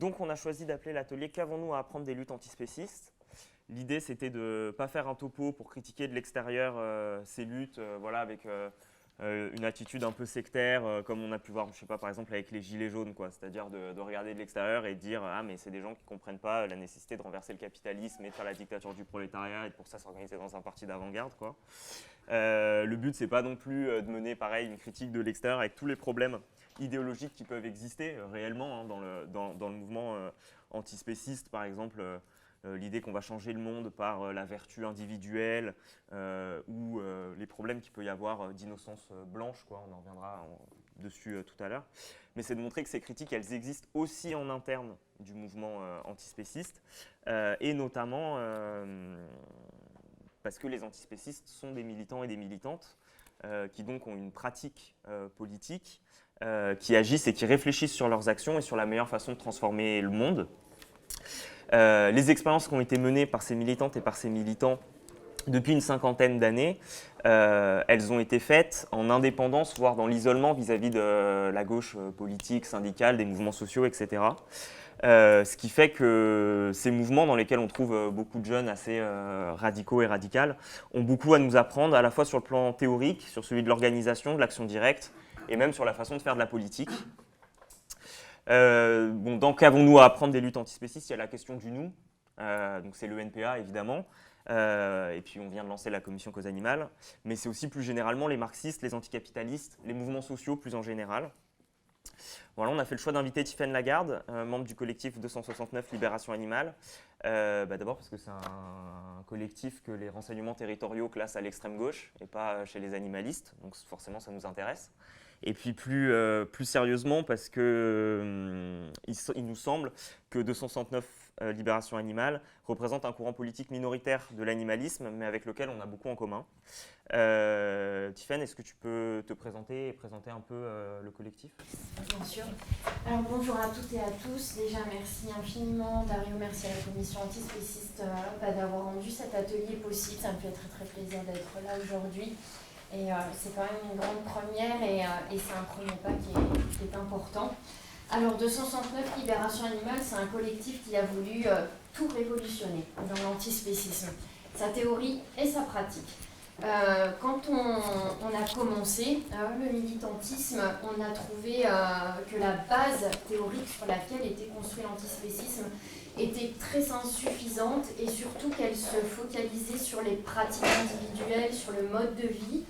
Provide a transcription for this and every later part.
donc on a choisi d'appeler l'atelier Qu'avons-nous à apprendre des luttes antispécistes? L'idée c'était de ne pas faire un topo pour critiquer de l'extérieur ces luttes voilà, avec euh, une attitude un peu sectaire, euh, comme on a pu voir, je sais pas, par exemple avec les gilets jaunes. C'est-à-dire de, regarder de l'extérieur et dire ah mais c'est des gens qui comprennent pas la nécessité de renverser le capitalisme et de faire la dictature du prolétariat et pour ça s'organiser dans un parti d'avant-garde. Euh, le but c'est pas non plus de mener pareil une critique de l'extérieur avec tous les problèmes idéologiques qui peuvent exister réellement hein, dans, le, dans, le mouvement antispéciste, par exemple. Euh, l'idée qu'on va changer le monde par euh, la vertu individuelle euh, ou les problèmes qu'il peut y avoir d'innocence blanche, quoi, on en reviendra dessus tout à l'heure. Mais c'est de montrer que ces critiques, elles existent aussi en interne du mouvement antispéciste, et notamment parce que les antispécistes sont des militants et des militantes qui donc ont une pratique politique, qui agissent et qui réfléchissent sur leurs actions et sur la meilleure façon de transformer le monde. Euh, les expériences qui ont été menées par ces militantes et par ces militants depuis une cinquantaine d'années, euh, elles ont été faites en indépendance, voire dans l'isolement vis-à-vis de la gauche euh, politique, syndicale, des mouvements sociaux, etc. ce qui fait que ces mouvements dans lesquels on trouve beaucoup de jeunes assez radicaux et radicales ont beaucoup à nous apprendre, à la fois sur le plan théorique, sur celui de l'organisation, de l'action directe, et même sur la façon de faire de la politique. Euh, donc, qu'avons-nous à apprendre des luttes antispécistes? Il y a la question du nous, euh, donc c'est le NPA évidemment, euh, et puis on vient de lancer la commission cause animale, mais c'est aussi plus généralement les marxistes, les anticapitalistes, les mouvements sociaux plus en général. Voilà, on a fait le choix d'inviter Tiffaine Lagarde, membre du collectif 269 Libération Animale. Bah, d'abord parce que c'est un, collectif que les renseignements territoriaux classent à l'extrême gauche et pas chez les animalistes, donc forcément ça nous intéresse. Et puis plus, euh, plus sérieusement, parce que euh, il, nous semble que 269 euh, Libération animale représente un courant politique minoritaire de l'animalisme, mais avec lequel on a beaucoup en commun. Euh, est-ce que tu peux te présenter et présenter un peu le collectif? Bien sûr. Alors bonjour à toutes et à tous. Déjà merci infiniment Dario, merci à la commission antispéciste d'avoir rendu cet atelier possible. Ça me fait très très plaisir d'être là aujourd'hui. Et euh, c'est quand même une grande première et, euh, c'est un premier pas qui est, important. Alors 269 Libération Animale, c'est un collectif qui a voulu euh, tout révolutionner dans l'antispécisme, sa théorie et sa pratique. quand on, a commencé le militantisme, on a trouvé que la base théorique sur laquelle était construit l'antispécisme était très insuffisante et surtout qu'elle se focalisait sur les pratiques individuelles, sur le mode de vie,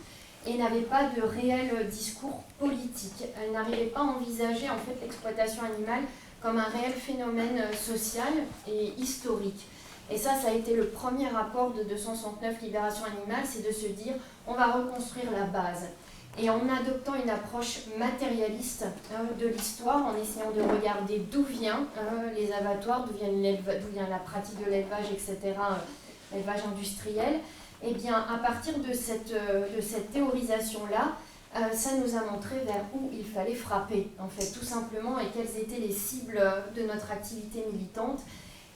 et n'avait pas de réel discours politique. Elle n'arrivait pas à envisager en fait l'exploitation animale comme un réel phénomène social et historique. Et ça, ça a été le premier rapport de 269 Libération animale, c'est de se dire on va reconstruire la base. Et en adoptant une approche matérialiste hein, de l'histoire, en essayant de regarder d'où vient hein, les abattoirs, d'où vient, la pratique de l'élevage, etc., euh, l'élevage industriel, eh bien, à partir de cette, euh, de théorisation-là, euh, ça nous a montré vers où il fallait frapper, en fait, tout simplement, et quelles étaient les cibles de notre activité militante.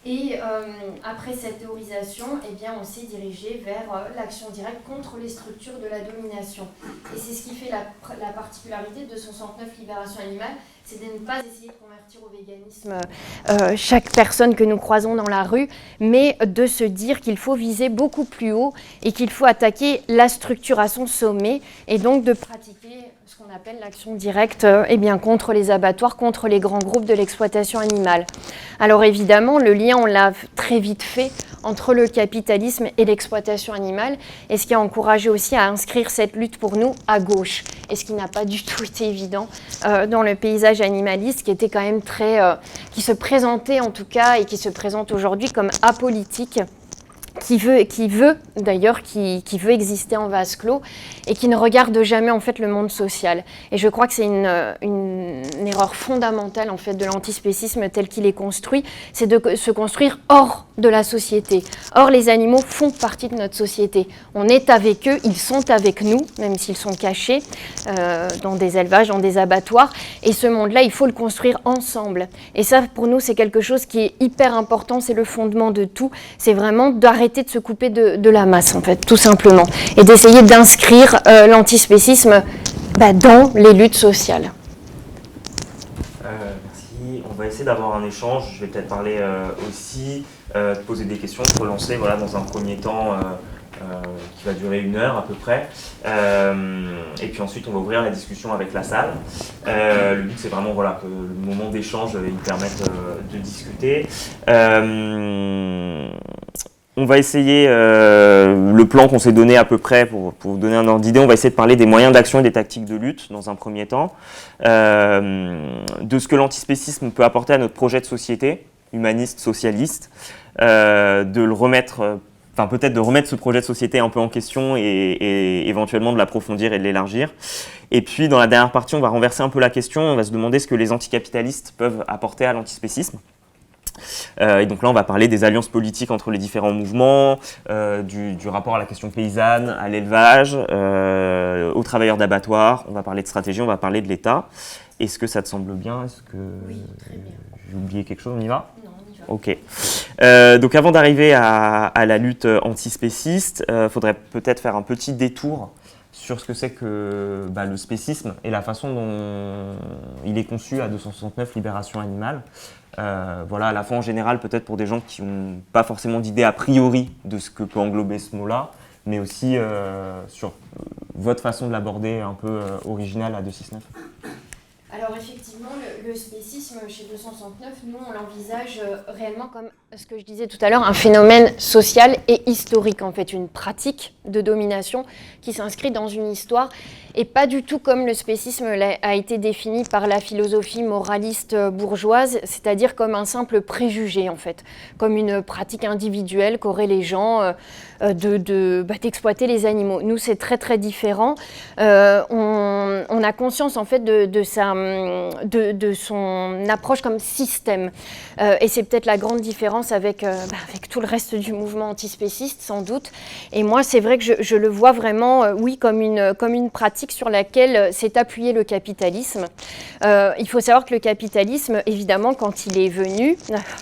Et euh, après cette théorisation, eh bien, on s'est dirigé vers l'action directe contre les structures de la domination. Et c'est ce qui fait la, la particularité de 69 Libération Animale, c'est de ne pas essayer de convertir au véganisme. Euh, euh, chaque personne que nous croisons dans la rue, mais de se dire qu'il faut viser beaucoup plus haut et qu'il faut attaquer la structure à son sommet et donc de pratiquer ce qu'on appelle l'action directe euh, eh bien, contre les abattoirs, contre les grands groupes de l'exploitation animale. Alors évidemment, le lien, on l'a très vite fait entre le capitalisme et l'exploitation animale, et ce qui a encouragé aussi à inscrire cette lutte pour nous à gauche, et ce qui n'a pas du tout été évident euh, dans le paysage animaliste, qui était quand même très, euh, qui se présentait en tout cas, et qui se présente aujourd'hui comme apolitique qui veut, qui veut d'ailleurs, qui, veut exister en vase clos et qui ne regarde jamais en fait le monde social. Et je crois que c'est une, une, erreur fondamentale en fait de l'antispécisme tel qu'il est construit, c'est de se construire hors de la société. Or, les animaux font partie de notre société. On est avec eux, ils sont avec nous, même s'ils sont cachés euh, dans des élevages, dans des abattoirs. Et ce monde-là, il faut le construire ensemble. Et ça, pour nous, c'est quelque chose qui est hyper important, c'est le fondement de tout. C'est vraiment d'arrêter de se couper de, la masse, en fait, tout simplement, et d'essayer d'inscrire euh, l'antispécisme bah, dans les luttes sociales. Euh, merci. On va essayer d'avoir un échange. Je vais peut-être parler aussi, poser des questions, pour lancer voilà, dans un premier temps qui va durer une heure à peu près. et puis ensuite, on va ouvrir la discussion avec la salle. le but, c'est vraiment voilà, que le moment d'échange il permette de discuter. On va essayer, euh, le plan qu'on s'est donné à peu près, pour, vous donner un ordre d'idée, on va essayer de parler des moyens d'action et des tactiques de lutte dans un premier temps, euh, de ce que l'antispécisme peut apporter à notre projet de société, humaniste, socialiste, euh, de le remettre, enfin peut-être de remettre ce projet de société un peu en question et, et éventuellement de l'approfondir et de l'élargir. Et puis dans la dernière partie, on va renverser un peu la question, on va se demander ce que les anticapitalistes peuvent apporter à l'antispécisme. Euh, et donc là, on va parler des alliances politiques entre les différents mouvements, euh, du, rapport à la question paysanne, à l'élevage, euh, aux travailleurs d'abattoir. On va parler de stratégie, on va parler de l'État. Est-ce que ça te semble bien? Est-ce que oui, j'ai oublié quelque chose? On y va? Non, on y va. Ok. donc avant d'arriver à, la lutte antispéciste, il faudrait peut-être faire un petit détour sur ce que c'est que bah, le spécisme et la façon dont il est conçu à 269 Libération animale. Euh, voilà, à la fois en général, peut-être pour des gens qui n'ont pas forcément d'idée a priori de ce que peut englober ce mot-là, mais aussi euh, sur votre façon de l'aborder un peu euh, originale à 269. Alors effectivement, le, spécisme chez 269, nous on l'envisage réellement comme ce que je disais tout à l'heure, un phénomène social et historique en fait, une pratique de domination qui s'inscrit dans une histoire et pas du tout comme le spécisme a été défini par la philosophie moraliste bourgeoise, c'est-à-dire comme un simple préjugé en fait, comme une pratique individuelle qu'auraient les gens euh, euh, de, bah, d'exploiter les animaux. Nous c'est très très différent. Euh, on, a conscience en fait de, de, son approche comme système et c'est peut-être la grande différence avec, bah, avec tout le reste du mouvement antispéciste sans doute. Et moi c'est vrai que je, je le vois vraiment, oui, comme une, comme une pratique sur laquelle euh, s'est appuyé le capitalisme. Euh, il faut savoir que le capitalisme, évidemment, quand il est venu,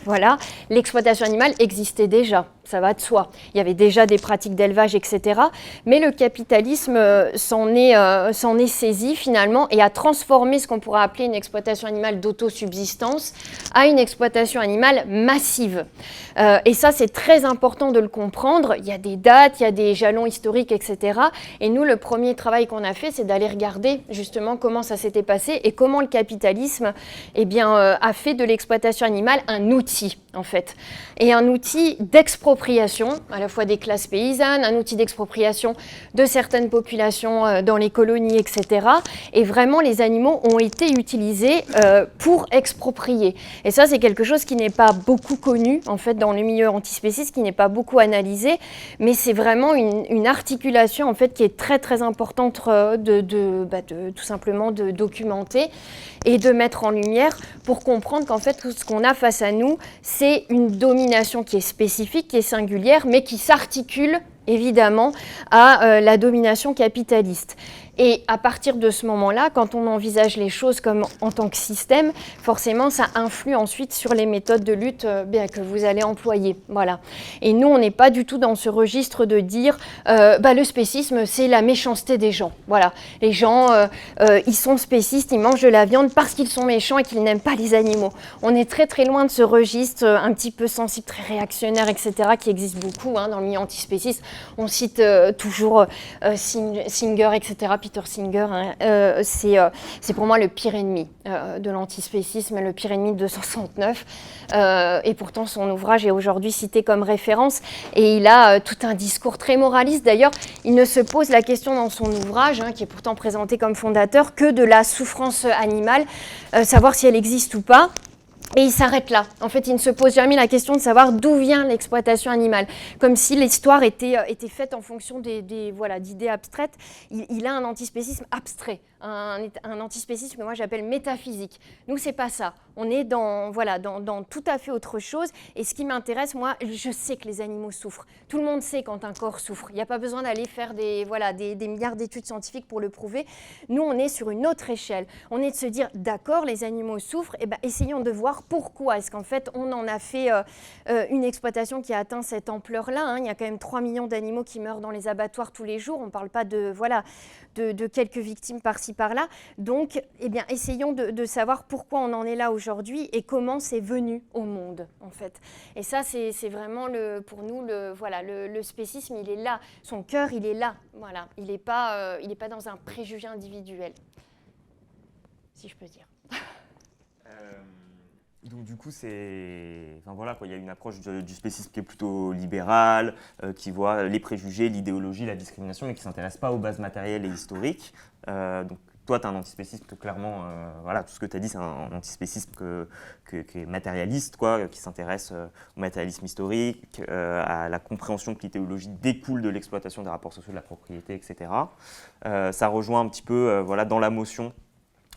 voilà, l'exploitation animale existait déjà ça va de soi. Il y avait déjà des pratiques d'élevage, etc. Mais le capitalisme euh, s'en est, est, saisi finalement et a transformé ce qu'on pourrait appeler une exploitation animale d'autosubsistance à une exploitation animale massive. et ça, c'est très important de le comprendre. Il y a des dates, il y a des jalons historiques, etc. Et nous, le premier travail qu'on a fait, c'est d'aller regarder justement comment ça s'était passé et comment le capitalisme eh bien, euh, a fait de l'exploitation animale un outil, en fait. Et un outil d'expropriation, à la fois des classes paysannes, un outil d'expropriation de certaines populations euh, dans les colonies, etc. Et vraiment, les animaux ont été utilisés euh, pour exproprier. Et ça, c'est quelque chose qui n'est pas beaucoup connu, en fait, dans le milieu antispéciste, qui n'est pas beaucoup analysé, mais c'est vraiment une, une, articulation, en fait, qui est très, très importante bah, de, tout simplement de documenter et de mettre en lumière pour comprendre qu'en fait, tout ce qu'on a face à nous, c'est une domination qui est spécifique, qui est singulière, mais qui s'articule évidemment à euh, la domination capitaliste. Et à partir de ce moment-là, quand on envisage les choses comme en tant que système, forcément, ça influe ensuite sur les méthodes de lutte euh, que vous allez employer. Voilà. Et nous, on n'est pas du tout dans ce registre de dire euh, bah, le spécisme, c'est la méchanceté des gens. Voilà. Les gens, ils sont spécistes, ils mangent de la viande parce qu'ils sont méchants et qu'ils n'aiment pas les animaux. On est très très loin de ce registre un petit peu sensible, très réactionnaire, etc., qui existe beaucoup hein, dans le milieu antispéciste. On cite toujours Singer, etc Peter Singer, hein, euh, euh, c'est pour moi le pire ennemi euh, de l'antispécisme, le pire ennemi de 269. et pourtant, son ouvrage est aujourd'hui cité comme référence. Et il a tout un discours très moraliste. D'ailleurs, il ne se pose la question dans son ouvrage, hein, qui est pourtant présenté comme fondateur, que de la souffrance animale, savoir si elle existe ou pas. Et il s'arrête là. En fait, il ne se pose jamais la question de savoir d'où vient l'exploitation animale, comme si l'histoire était, euh, faite en fonction des, voilà d'idées abstraites. Il, il, a un antispécisme abstrait un, antispécisme que moi j'appelle métaphysique. Nous, c'est pas ça. On est dans, voilà, dans, tout à fait autre chose. Et ce qui m'intéresse, moi, je sais que les animaux souffrent. Tout le monde sait quand un corps souffre. Il n'y a pas besoin d'aller faire des, voilà, des, milliards d'études scientifiques pour le prouver. Nous, on est sur une autre échelle. On est de se dire, d'accord, les animaux souffrent, et eh ben, essayons de voir pourquoi. Est-ce qu'en fait, on en a fait euh, euh, une exploitation qui a atteint cette ampleur-là hein? Il y a quand même 3 millions d'animaux qui meurent dans les abattoirs tous les jours. On ne parle pas de, voilà, de, quelques victimes par-ci par-là. Donc, eh bien, essayons de, savoir pourquoi on en est là aujourd'hui et comment c'est venu au monde, en fait. Et ça, c'est vraiment le, pour nous, le, voilà, le, spécisme, il est là. Son cœur, il est là. Voilà. Il n'est pas, euh, il pas dans un préjugé individuel, si je peux dire. Donc du coup, c'est, enfin voilà, quoi, il y a une approche du spécisme qui est plutôt libérale, euh, qui voit les préjugés, l'idéologie, la discrimination, mais qui s'intéresse pas aux bases matérielles et historiques. Euh, donc toi, tu as un antispécisme que clairement, euh, voilà, tout ce que tu as dit, c'est un, antispécisme que, qui est matérialiste, quoi, qui s'intéresse au matérialisme historique, à la compréhension que l'idéologie découle de l'exploitation des rapports sociaux de la propriété, etc. ça rejoint un petit peu, voilà, dans la motion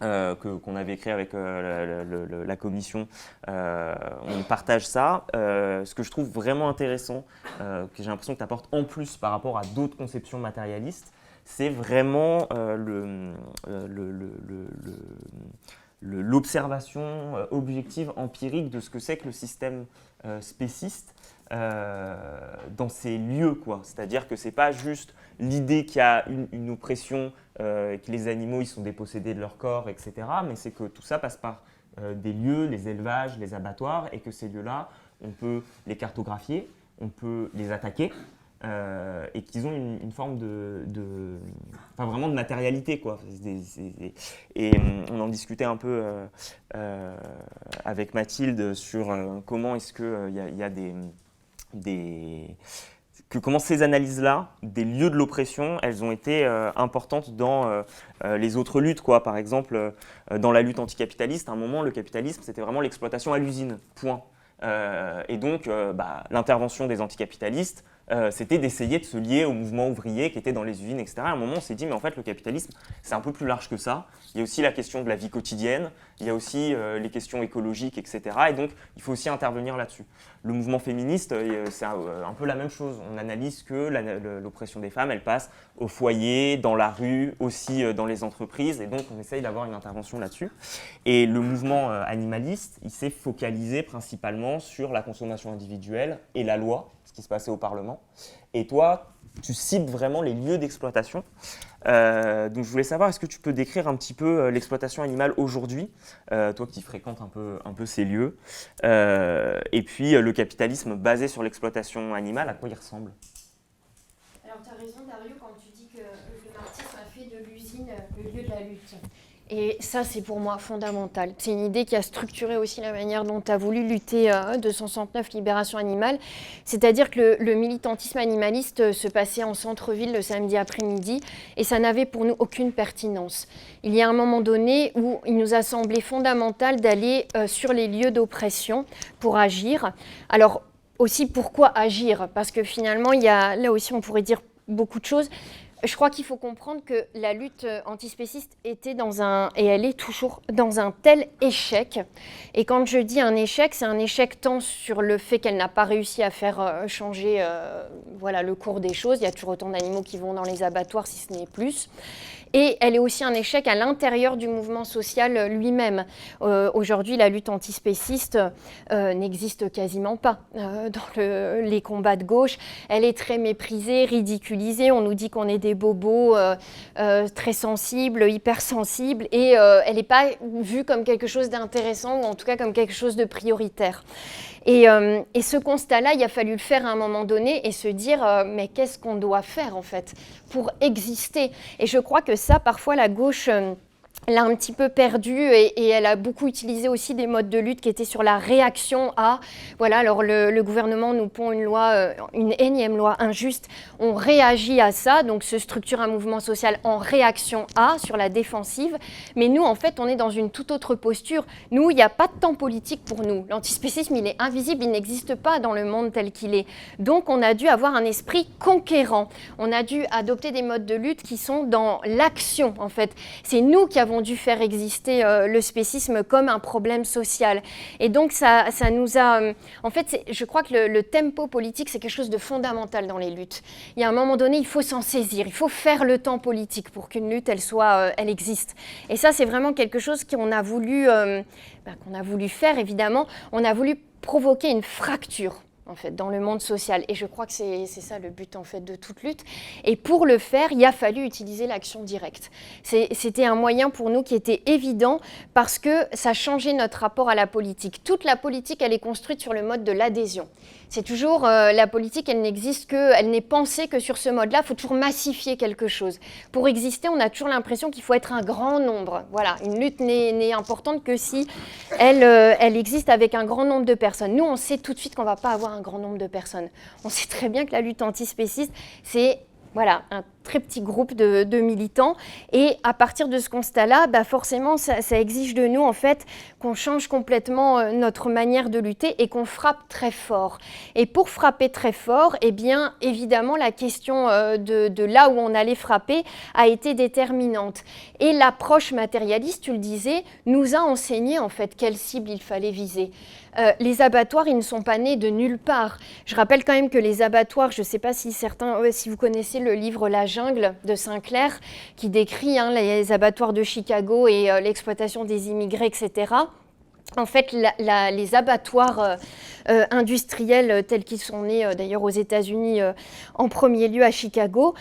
euh, qu'on avait écrit avec euh, la commission, euh, on partage ça. ce que je trouve vraiment intéressant, que j'ai l'impression que tu apportes en plus par rapport à d'autres conceptions matérialistes, c'est vraiment l'observation objective, empirique de ce que c'est que le système spéciste dans ces lieux. quoi. C'est-à-dire que ce n'est pas juste l'idée qu'il y a une, oppression, euh, que les animaux ils sont dépossédés de leur corps, etc. Mais c'est que tout ça passe par euh, des lieux, les élevages, les abattoirs, et que ces lieux-là, on peut les cartographier, on peut les attaquer, euh, et qu'ils ont une, forme de, enfin vraiment de matérialité quoi. et on en discutait un peu avec Mathilde sur comment est-ce qu'il y, y, a des que comment ces analyses-là, des lieux de l'oppression, elles ont été euh, importantes dans euh, euh, les autres luttes. Quoi. Par exemple, dans la lutte anticapitaliste, à un moment, le capitalisme, c'était vraiment l'exploitation à l'usine, point. et donc, bah, l'intervention des anticapitalistes, c'était d'essayer de se lier au mouvement ouvrier qui était dans les usines, etc. À un moment, on s'est dit, mais en fait, le capitalisme, c'est un peu plus large que ça. Il y a aussi la question de la vie quotidienne, il y a aussi euh, les questions écologiques, etc. Et donc, il faut aussi intervenir là-dessus. Le mouvement féministe, euh, c'est un, peu la même chose. On analyse que l'oppression des femmes, elle passe au foyer, dans la rue, aussi dans les entreprises, et donc on essaye d'avoir une intervention là-dessus. Et le mouvement animaliste, il s'est focalisé principalement sur la consommation individuelle et la loi qui se passait au Parlement. Et toi, tu cibles vraiment les lieux d'exploitation. Euh, donc je voulais savoir, est-ce que tu peux décrire un petit peu euh, l'exploitation animale aujourd'hui, euh, toi qui fréquentes un peu, un peu ces lieux, et puis le capitalisme basé sur l'exploitation animale, à quoi il ressemble? Alors tu as raison Dario quand tu dis que le marxisme a fait de l'usine le lieu de la lutte. Et ça, c'est pour moi fondamental. C'est une idée qui a structuré aussi la manière dont as voulu lutter euh, 269 Libération Animale. C'est-à-dire que le, militantisme animaliste euh, se passait en centre-ville le samedi après-midi et ça n'avait pour nous aucune pertinence. Il y a un moment donné où il nous a semblé fondamental d'aller euh, sur les lieux d'oppression pour agir. Alors, aussi pourquoi agir? Parce que finalement, il y a, là aussi, on pourrait dire beaucoup de choses je crois qu'il faut comprendre que la lutte antispéciste était dans un, et elle est toujours dans un tel échec. Et quand je dis un échec, c'est un échec tant sur le fait qu'elle n'a pas réussi à faire euh, changer euh, voilà, le cours des choses. Il y a toujours autant d'animaux qui vont dans les abattoirs, si ce n'est plus. Et elle est aussi un échec à l'intérieur du mouvement social lui-même. Euh, aujourd'hui, la lutte antispéciste euh, n'existe quasiment pas euh, dans les combats de gauche. Elle est très méprisée, ridiculisée. On nous dit qu'on est des bobos très sensibles, hypersensibles, et elle n'est pas vue comme quelque chose d'intéressant, ou en tout cas comme quelque chose de prioritaire. Euh, et, ce constat-là, il a fallu le faire à un moment donné et se dire, euh, mais qu'est-ce qu'on doit faire en fait pour exister? Et je crois que ça, parfois, la gauche... Euh, l'a un petit peu perdue et, elle a beaucoup utilisé aussi des modes de lutte qui étaient sur la réaction à. Voilà, alors le, gouvernement nous pond une loi, euh, une énième loi injuste. On réagit à ça, donc se structure un mouvement social en réaction à, sur la défensive. Mais nous, en fait, on est dans une toute autre posture. Nous, il n'y a pas de temps politique pour nous. L'antispécisme, il est invisible, il n'existe pas dans le monde tel qu'il est. Donc, on a dû avoir un esprit conquérant. On a dû adopter des modes de lutte qui sont dans l'action, en fait. C'est nous qui avons dû faire exister euh, le spécisme comme un problème social. Et donc ça, ça nous a... Euh, en fait, je crois que le, tempo politique, c'est quelque chose de fondamental dans les luttes. Il y a un moment donné, il faut s'en saisir, il faut faire le temps politique pour qu'une lutte, elle, soit, euh, elle existe. Et ça, c'est vraiment quelque chose qu'on a, voulu, bah, qu'on a voulu faire, évidemment. On a voulu provoquer une fracture en fait, dans le monde social. Et je crois que c'est ça le but, en fait, de toute lutte. Et pour le faire, il a fallu utiliser l'action directe. C'était un moyen pour nous qui était évident parce que ça changeait notre rapport à la politique. Toute la politique, elle est construite sur le mode de l'adhésion. C'est toujours euh, la politique, elle n'existe que, elle n'est pensée que sur ce mode-là. Il faut toujours massifier quelque chose. Pour exister, on a toujours l'impression qu'il faut être un grand nombre. Voilà, une lutte n'est importante que si elle, euh, elle existe avec un grand nombre de personnes. Nous, on sait tout de suite qu'on ne va pas avoir un grand nombre de personnes. On sait très bien que la lutte antispéciste, c'est voilà, un très petit groupe de, militants. Et à partir de ce constat-là, bah forcément, ça, exige de nous en fait qu'on change complètement euh, notre manière de lutter et qu'on frappe très fort. Et pour frapper très fort, eh bien, évidemment, la question euh, de, de là où on allait frapper a été déterminante. Et l'approche matérialiste, tu le disais, nous a enseigné en fait quelle cible il fallait viser. Euh, les abattoirs, ils ne sont pas nés de nulle part. Je rappelle quand même que les abattoirs, je ne sais pas si certains, si vous connaissez le livre La jungle de Sinclair, qui décrit hein, les abattoirs de Chicago et euh, l'exploitation des immigrés, etc. En fait, les abattoirs euh, euh, industriels euh, tels qu'ils sont nés d'ailleurs aux États-Unis en premier lieu à Chicago,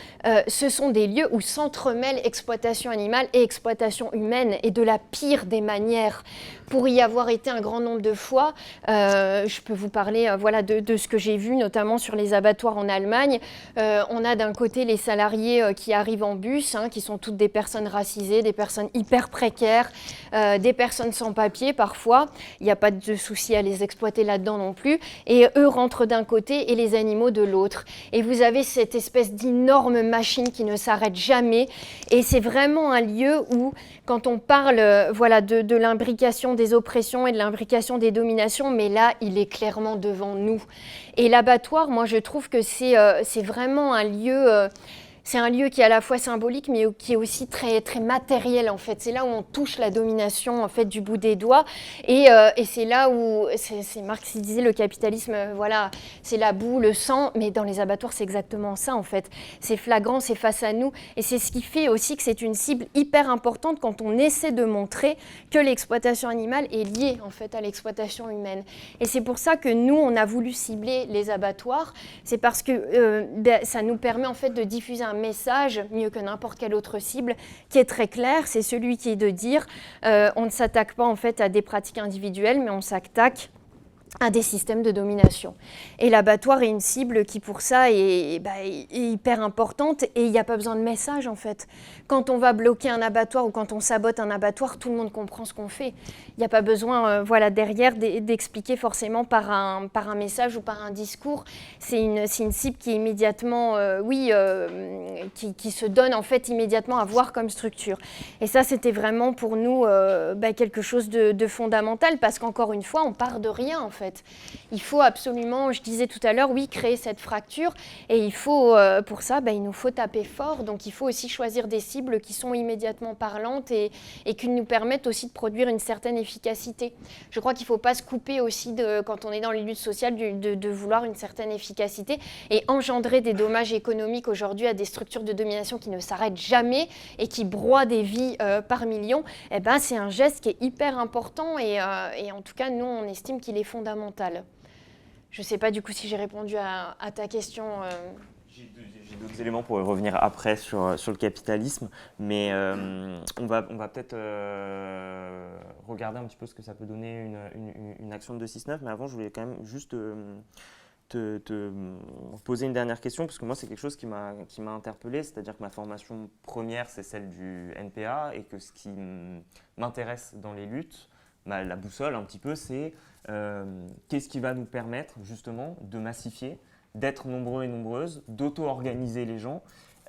ce sont des lieux où s'entremêlent exploitation animale et exploitation humaine et de la pire des manières. Pour y avoir été un grand nombre de fois, je peux vous parler voilà, de, ce que j'ai vu, notamment sur les abattoirs en Allemagne. on a d'un côté les salariés qui arrivent en bus, hein, qui sont toutes des personnes racisées, des personnes hyper précaires, des personnes sans papier parfois il n'y a pas de souci à les exploiter là-dedans non plus. Et eux rentrent d'un côté et les animaux de l'autre. Et vous avez cette espèce d'énorme machine qui ne s'arrête jamais. Et c'est vraiment un lieu où, quand on parle voilà, de, l'imbrication des oppressions et de l'imbrication des dominations, mais là, il est clairement devant nous. Et l'abattoir, moi, je trouve que c'est euh, vraiment un lieu... Euh, c'est un lieu qui est à la fois symbolique, mais qui est aussi très, très matériel, en fait. C'est là où on touche la domination, en fait, du bout des doigts. Et, euh, et c'est là où, c'est Marx qui disait, le capitalisme, euh, voilà, c'est la boue, le sang, mais dans les abattoirs, c'est exactement ça, en fait. C'est flagrant, c'est face à nous. Et c'est ce qui fait aussi que c'est une cible hyper importante quand on essaie de montrer que l'exploitation animale est liée, en fait, à l'exploitation humaine. Et c'est pour ça que nous, on a voulu cibler les abattoirs. C'est parce que euh, ben, ça nous permet, en fait, de diffuser un message, mieux que n'importe quelle autre cible, qui est très clair. C'est celui qui est de dire euh, on ne s'attaque pas en fait à des pratiques individuelles, mais on s'attaque à des systèmes de domination. Et l'abattoir est une cible qui, pour ça, est, bah, hyper importante et il n'y a pas besoin de message, en fait. Quand on va bloquer un abattoir ou quand on sabote un abattoir, tout le monde comprend ce qu'on fait. Il n'y a pas besoin, euh, voilà, derrière, d'expliquer forcément par un, message ou par un discours. C'est une, cible qui est immédiatement, euh, oui, euh, qui, qui, se donne, en fait, immédiatement à voir comme structure. Et ça, c'était vraiment pour nous bah, quelque chose de, de fondamental parce qu'encore une fois, on part de rien, en fait. Il faut absolument, je disais tout à l'heure, oui, créer cette fracture et il faut, euh, pour ça, ben, il nous faut taper fort. Donc il faut aussi choisir des cibles qui sont immédiatement parlantes et, qui nous permettent aussi de produire une certaine efficacité. Je crois qu'il ne faut pas se couper aussi, quand on est dans les luttes sociales, de, vouloir une certaine efficacité et engendrer des dommages économiques aujourd'hui à des structures de domination qui ne s'arrêtent jamais et qui broient des vies euh, par millions. Eh ben, c'est un geste qui est hyper important et, euh, et en tout cas, nous, on estime qu'il est fondamental je ne sais pas du coup si j'ai répondu à, ta question. Euh. J'ai d'autres éléments pour revenir après sur, sur le capitalisme, mais euh, on va, on va peut-être euh, regarder un petit peu ce que ça peut donner une, une, action de 269, mais avant je voulais quand même juste te, poser une dernière question, parce que moi c'est quelque chose qui m'a interpellé, c'est-à-dire que ma formation première c'est celle du NPA, et que ce qui m'intéresse dans les luttes, la boussole un petit peu, c'est euh, qu'est-ce qui va nous permettre justement de massifier, d'être nombreux et nombreuses, d'auto-organiser les gens.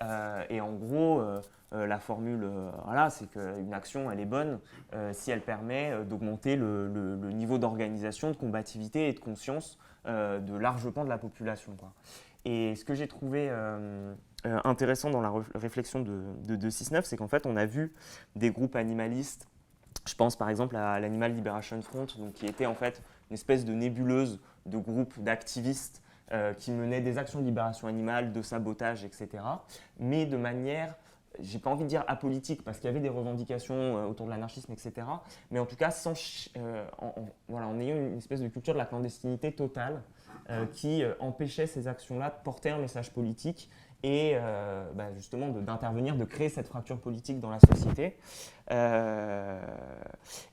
Euh, et en gros, euh, la formule, voilà, c'est qu'une action, elle est bonne si elle permet d'augmenter le, niveau d'organisation, de combativité et de conscience de large pan de la population. Et ce que j'ai trouvé intéressant dans la réflexion de, de 269, c'est qu'en fait, on a vu des groupes animalistes je pense par exemple à l'Animal Liberation Front, donc, qui était en fait une espèce de nébuleuse de groupes d'activistes euh, qui menaient des actions de libération animale, de sabotage, etc., mais de manière j'ai pas envie de dire apolitique parce qu'il y avait des revendications autour de l'anarchisme, etc. Mais en tout cas, sans, en, voilà, en ayant une espèce de culture de la clandestinité totale qui empêchait ces actions-là de porter un message politique et euh, bah, justement d'intervenir, de, créer cette fracture politique dans la société. Euh,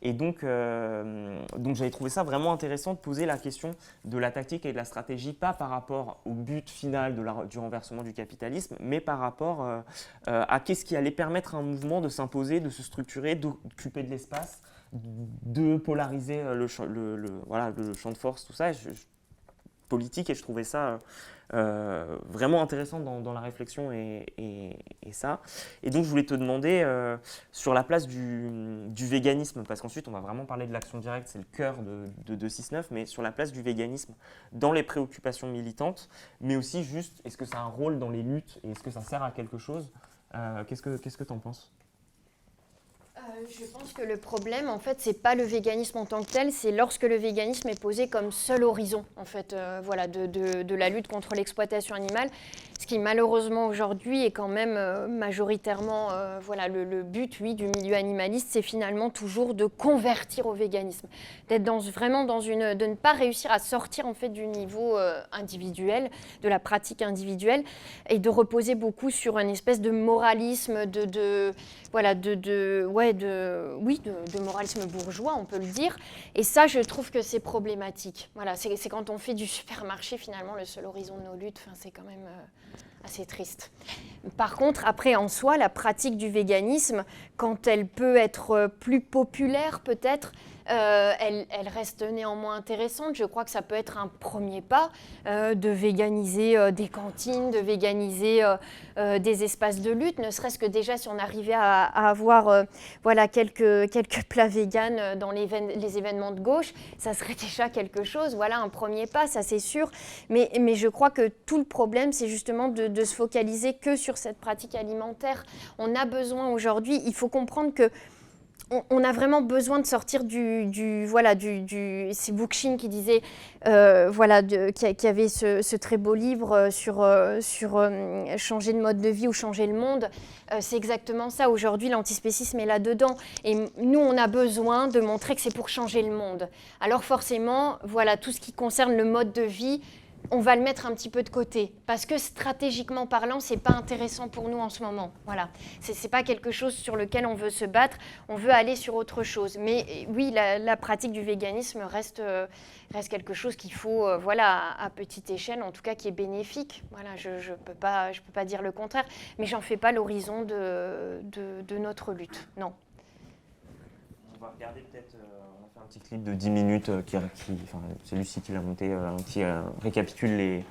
et donc, euh, donc j'avais trouvé ça vraiment intéressant de poser la question de la tactique et de la stratégie, pas par rapport au but final de la, du renversement du capitalisme, mais par rapport à qu'est-ce qui allait permettre à un mouvement de s'imposer, de se structurer, d'occuper de l'espace, de polariser le, le, voilà, le champ de force, tout ça. Et je trouvais ça euh, vraiment intéressant dans, la réflexion et, ça. Et donc je voulais te demander euh, sur la place du, véganisme, parce qu'ensuite on va vraiment parler de l'action directe, c'est le cœur de, de 269, mais sur la place du véganisme dans les préoccupations militantes, mais aussi juste, est-ce que ça a un rôle dans les luttes et est-ce que ça sert à quelque chose euh, Qu'est-ce que tu en penses? Euh, je pense que le problème, en fait, c'est pas le véganisme en tant que tel, c'est lorsque le véganisme est posé comme seul horizon, en euh, de, la lutte contre l'exploitation animale, ce qui malheureusement aujourd'hui est quand même euh, majoritairement, voilà, le, but, oui, du milieu animaliste, c'est finalement toujours de convertir au véganisme, d'être dans, vraiment dans une, de ne pas réussir à sortir en fait du niveau individuel, de la pratique individuelle, et de reposer beaucoup sur une espèce de moralisme, de, voilà, de, ouais, de, oui, de, moralisme bourgeois, on peut le dire. Et ça, je trouve que c'est problématique. Voilà, c'est quand on fait du supermarché, finalement, le seul horizon de nos luttes, c'est quand même euh, assez triste. Par contre, après, en soi, la pratique du véganisme, quand elle peut être plus populaire, peut-être, euh, elle, reste néanmoins intéressante. Je crois que ça peut être un premier pas euh, de véganiser euh, des cantines, de véganiser des espaces de lutte, ne serait-ce que déjà si on arrivait à, avoir voilà, quelques, quelques plats véganes dans les, événements de gauche, ça serait déjà quelque chose. Voilà un premier pas, ça c'est sûr. Mais, je crois que tout le problème, c'est justement de se focaliser que sur cette pratique alimentaire. On a besoin aujourd'hui, il faut comprendre que on, a vraiment besoin de sortir du, voilà du, c'est Bookchin qui disait euh, voilà qui, avait ce, très beau livre euh, sur euh, sur changer de mode de vie ou changer le monde. C'est exactement ça. Aujourd'hui l'antispécisme est là dedans et nous on a besoin de montrer que c'est pour changer le monde. Alors forcément voilà tout ce qui concerne le mode de vie on va le mettre un petit peu de côté parce que stratégiquement parlant, c'est pas intéressant pour nous en ce moment. Voilà, c'est pas quelque chose sur lequel on veut se battre. On veut aller sur autre chose. Mais oui, la, pratique du véganisme reste euh, reste quelque chose qu'il faut, euh, voilà, à, petite échelle, en tout cas, qui est bénéfique. Voilà, je ne peux pas je peux pas dire le contraire, mais j'en fais pas l'horizon de, de, notre lutte. Non. On va regarder peut-être. Petit clip de 10 minutes euh, qui, c'est Lucie qui l'a monté, euh, qui euh, récapitule les,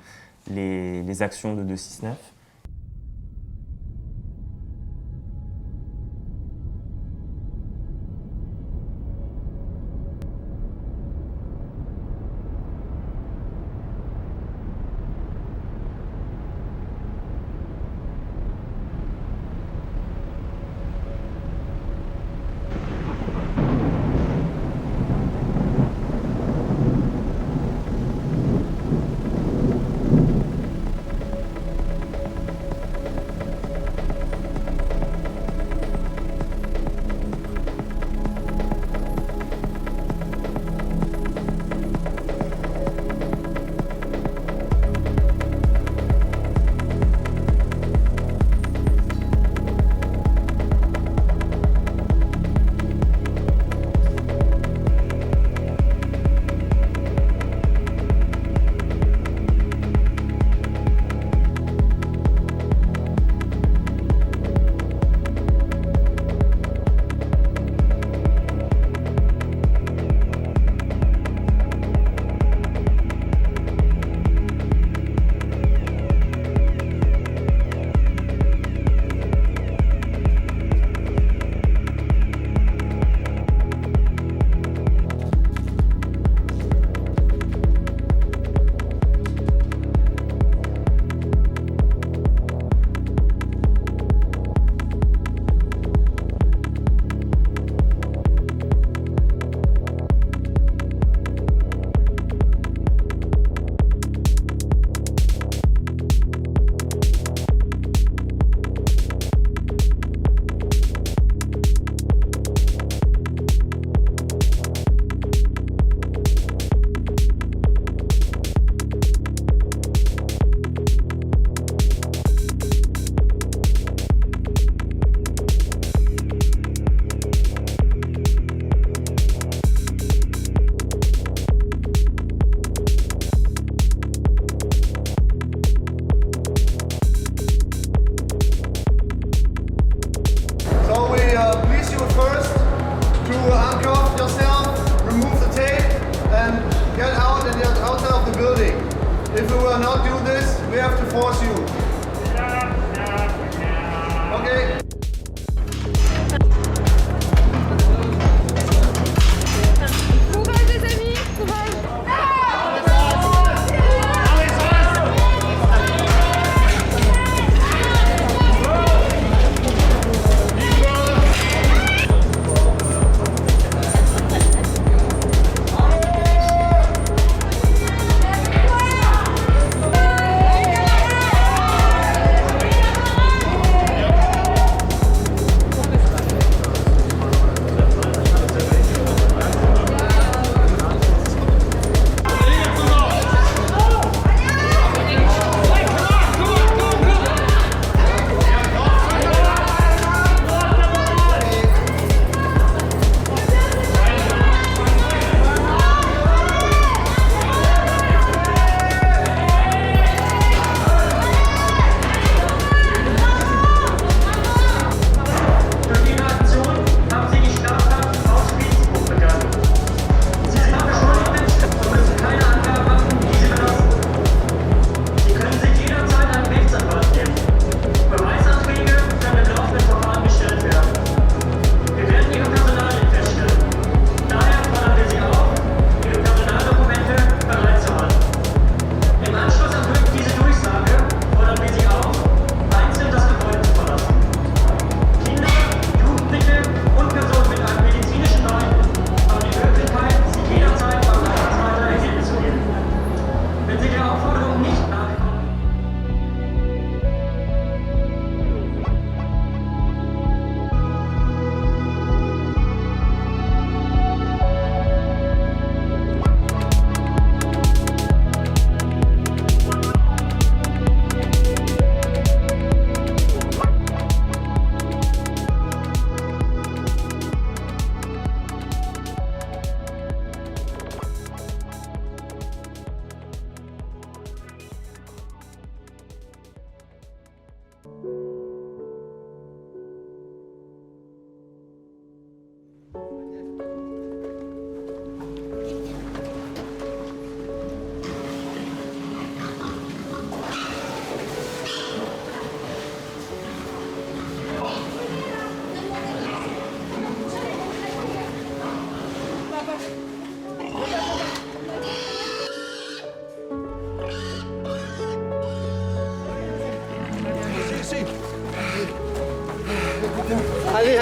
les, les actions de 269. will not do this, we have to force you.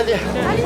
はい。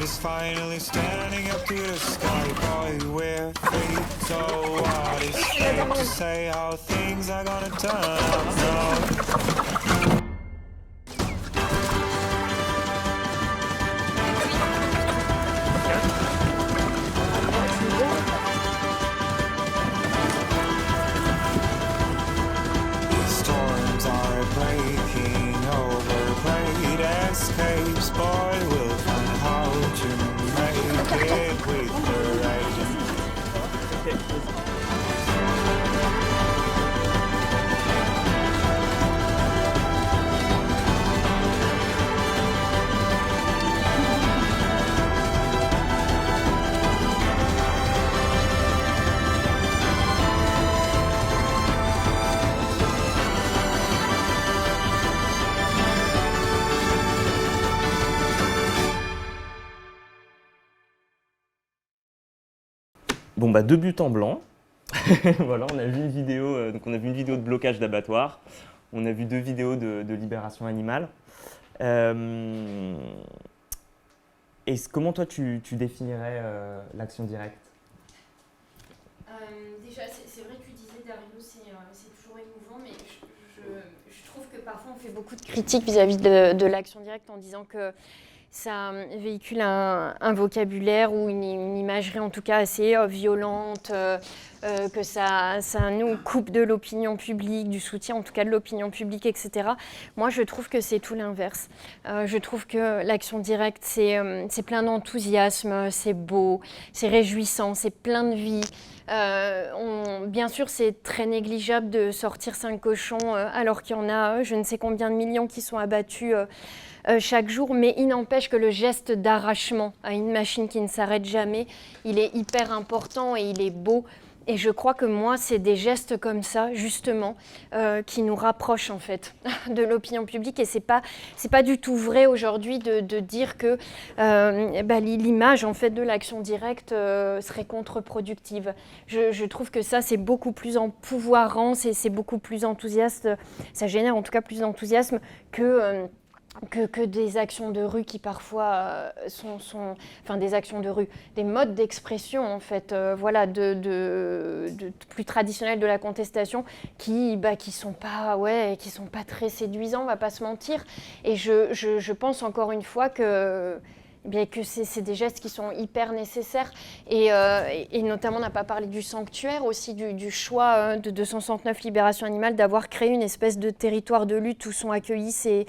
Lord is finally standing up to the sky. Boy, we're free. So what is safe to say how things are gonna turn out now? Bah deux buts en blanc. voilà, on a vu une vidéo, euh, on a vu une vidéo de blocage d'abattoir. On a vu deux vidéos de, libération animale. Euh, et c- comment toi tu, définirais euh, l'action directe? Euh, déjà, c'est vrai que tu disais, Dario, c'est euh, toujours émouvant, mais je, trouve que parfois on fait beaucoup de critique vis-à-vis de l'action directe en disant que ça euh, véhicule un, vocabulaire ou une, imagerie en tout cas assez euh, violente, euh, euh, que ça, nous coupe de l'opinion publique, du soutien en tout cas de l'opinion publique, etc. Moi je trouve que c'est tout l'inverse. Je trouve que l'action directe c'est euh, c'est plein d'enthousiasme, c'est beau, c'est réjouissant, c'est plein de vie. Bien sûr, c'est très négligeable de sortir cinq cochons alors qu'il y en a je ne sais combien de millions qui sont abattus euh, chaque jour, mais il n'empêche que le geste d'arrachement à une machine qui ne s'arrête jamais, il est hyper important et il est beau. Et je crois que moi, c'est des gestes comme ça, justement, euh, qui nous rapprochent en fait de l'opinion publique. Et c'est pas, c'est pas du tout vrai aujourd'hui de, dire que euh, bah, li- l'image en fait de l'action directe serait contre-productive. Je, je trouve que ça, c'est beaucoup plus empouvoirant, c'est beaucoup plus enthousiaste. Ça génère en tout cas plus d'enthousiasme que que, des actions de rue qui parfois euh, sont, sont- enfin des actions de rue, des modes d'expression en fait, euh, voilà, de, plus traditionnels de la contestation qui, bah, qui sont pas, ouais, qui sont pas très séduisants, on va pas se mentir. Et je- je pense encore une fois que bien, que c'est des gestes qui sont hyper nécessaires. Et, euh, et- notamment, on n'a pas parlé du sanctuaire aussi, du, choix euh, de 269 Libération Animale d'avoir créé une espèce de territoire de lutte où sont accueillis ces,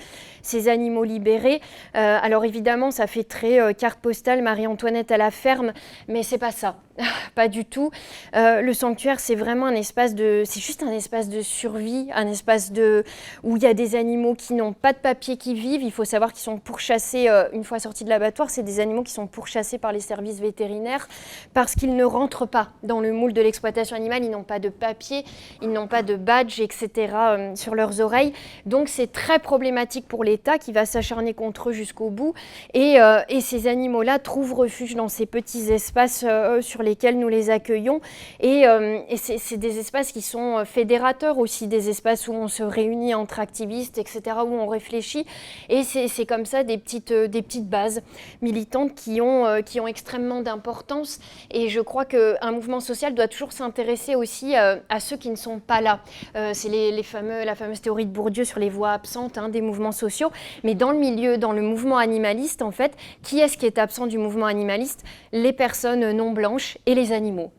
animaux libérés. Euh, alors évidemment, ça fait très carte postale Marie-Antoinette à la ferme, mais c'est pas ça. pas du tout. Euh, le sanctuaire, c'est vraiment un espace de, c'est juste un espace de survie, un espace de où il y a des animaux qui n'ont pas de papier qui vivent. Il faut savoir qu'ils sont pourchassés euh, une fois sortis de l'abattoir. C'est des animaux qui sont pourchassés par les services vétérinaires parce qu'ils ne rentrent pas dans le moule de l'exploitation animale. Ils n'ont pas de papier, ils n'ont pas de badge, etc. euh, sur leurs oreilles. Donc c'est très problématique pour l'État qui va s'acharner contre eux jusqu'au bout. Et, et ces animaux-là trouvent refuge dans ces petits espaces euh, lesquels nous les accueillons. Et, euh, c'est des espaces qui sont euh, fédérateurs aussi, des espaces où on se réunit entre activistes, etc., où on réfléchit. Et c'est comme ça des petites, euh, des petites bases militantes qui ont, qui ont extrêmement d'importance. Et je crois qu'un mouvement social doit toujours s'intéresser aussi à ceux qui ne sont pas là. C'est les, fameux, la fameuse théorie de Bourdieu sur les voix absentes hein, des mouvements sociaux. Mais dans le milieu, dans le mouvement animaliste, en fait, qui est-ce qui est absent du mouvement animaliste? Les personnes non blanches et les animaux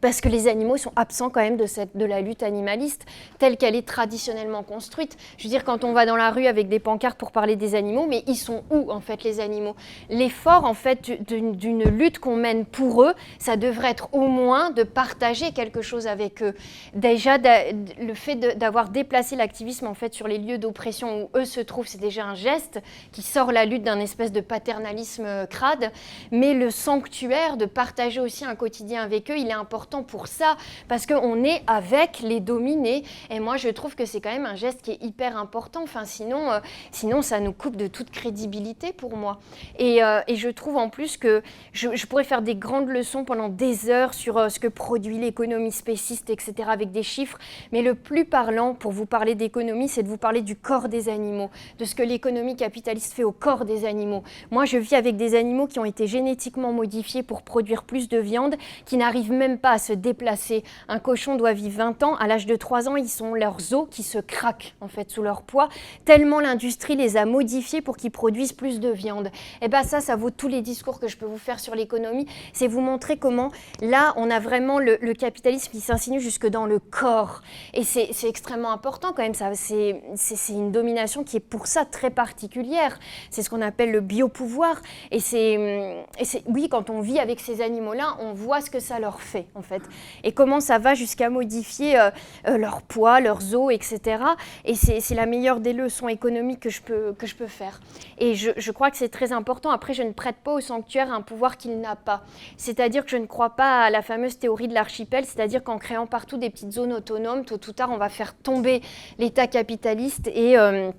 parce que les animaux sont absents quand même de, cette, de la lutte animaliste telle qu'elle est traditionnellement construite. Je veux dire, quand on va dans la rue avec des pancartes pour parler des animaux, mais ils sont où en fait les animaux? L'effort en fait d'une lutte qu'on mène pour eux, ça devrait être au moins de partager quelque chose avec eux. Déjà, le fait d'avoir déplacé l'activisme en fait sur les lieux d'oppression où eux se trouvent, c'est déjà un geste qui sort la lutte d'un espèce de paternalisme euh, crade. Mais le sanctuaire, de partager aussi un quotidien avec eux, il est important pour ça, parce qu'on est avec les dominés. Et moi, je trouve que c'est quand même un geste qui est hyper important. Enfin, sinon, euh, sinon ça nous coupe de toute crédibilité pour moi. Et, euh, et je trouve en plus que je, je, pourrais faire des grandes leçons pendant des heures sur euh, ce que produit l'économie spéciste, etc., avec des chiffres. Mais le plus parlant pour vous parler d'économie, c'est de vous parler du corps des animaux, de ce que l'économie capitaliste fait au corps des animaux. Moi, je vis avec des animaux qui ont été génétiquement modifiés pour produire plus de viande, qui n'arrivent même pas à se déplacer. Un cochon doit vivre 20 ans. À l'âge de 3 ans, ils sont leurs os qui se craquent en fait sous leur poids, tellement l'industrie les a modifiés pour qu'ils produisent plus de viande. Et bien ça, ça vaut tous les discours que je peux vous faire sur l'économie. C'est vous montrer comment là, on a vraiment le, le capitalisme qui s'insinue jusque dans le corps. Et c'est extrêmement important quand même. C'est une domination qui est pour ça très particulière. C'est ce qu'on appelle le biopouvoir. Et c'est oui, quand on vit avec ces animaux-là, on voit ce que ça leur fait en fait. Et comment ça va jusqu'à modifier euh, euh, leur poids, leurs os, etc. Et c'est la meilleure des leçons économiques que je peux, que je peux faire. Et je, crois que c'est très important. Après, je ne prête pas au sanctuaire un pouvoir qu'il n'a pas. C'est-à-dire que je ne crois pas à la fameuse théorie de l'archipel, c'est-à-dire qu'en créant partout des petites zones autonomes, tôt ou tard, on va faire tomber l'État capitaliste et... Euh,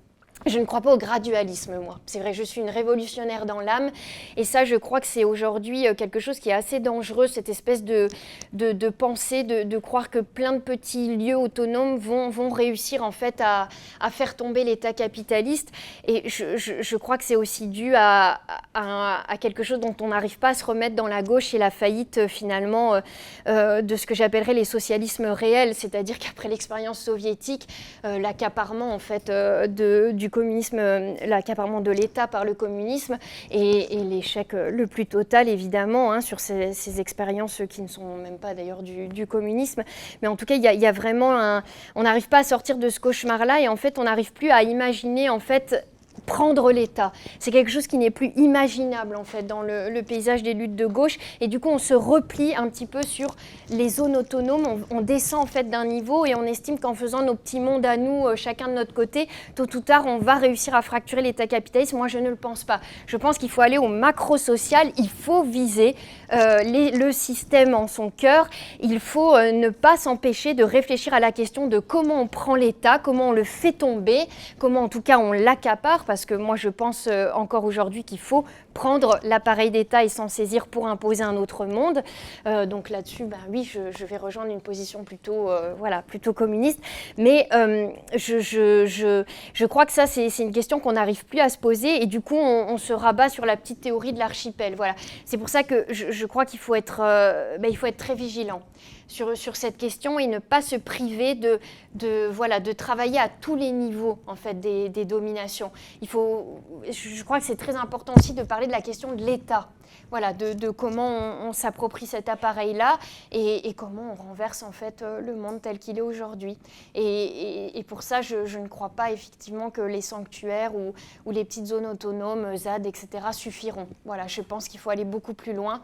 je ne crois pas au gradualisme, moi. C'est vrai, je suis une révolutionnaire dans l'âme. Et ça, je crois que c'est aujourd'hui euh, quelque chose qui est assez dangereux, cette espèce de, de, pensée, de, croire que plein de petits lieux autonomes vont, vont réussir en fait à, à faire tomber l'État capitaliste. Et je, je, crois que c'est aussi dû à, à, quelque chose dont on n'arrive pas à se remettre dans la gauche et la faillite euh, finalement euh, de ce que j'appellerais les socialismes réels. C'est-à-dire qu'après l'expérience soviétique, l'accaparement en fait de, du communisme, euh, l'accaparement de l'État par le communisme et, l'échec euh, le plus total évidemment hein, sur ces, ces, expériences qui ne sont même pas d'ailleurs du, communisme. Mais en tout cas, il y, a vraiment un... On n'arrive pas à sortir de ce cauchemar-là et en fait, on n'arrive plus à imaginer en fait prendre l'État. C'est quelque chose qui n'est plus imaginable en fait dans le, paysage des luttes de gauche et du coup on se replie un petit peu sur les zones autonomes, on, descend en fait d'un niveau et on estime qu'en faisant nos petits mondes à nous, euh, chacun de notre côté, tôt ou tard on va réussir à fracturer l'État capitaliste. Moi je ne le pense pas. Je pense qu'il faut aller au macro-social, il faut viser euh, le système en son cœur, il faut euh, ne pas s'empêcher de réfléchir à la question de comment on prend l'État, comment on le fait tomber, comment en tout cas on l'accapare parce que moi je pense euh, encore aujourd'hui qu'il faut prendre l'appareil d'État et s'en saisir pour imposer un autre monde. Euh, donc là-dessus, ben oui, je, vais rejoindre une position plutôt, euh, voilà, plutôt communiste. Mais euh, je, je, je, crois que ça, c'est une question qu'on n'arrive plus à se poser et du coup, on, on, se rabat sur la petite théorie de l'archipel. Voilà. C'est pour ça que je, crois qu'il faut, être, ben, il faut être très vigilant sur, sur cette question et ne pas se priver de, de, voilà, de travailler à tous les niveaux en fait, des, des dominations. Il faut, je crois que c'est très important aussi de parler de la question de l'État. Voilà, de, de, comment on, s'approprie cet appareil-là et, comment on renverse en fait euh, le monde tel qu'il est aujourd'hui. Et, et, pour ça, je, je, ne crois pas effectivement que les sanctuaires ou, ou les petites zones autonomes, ZAD, etc., suffiront. Voilà, je pense qu'il faut aller beaucoup plus loin.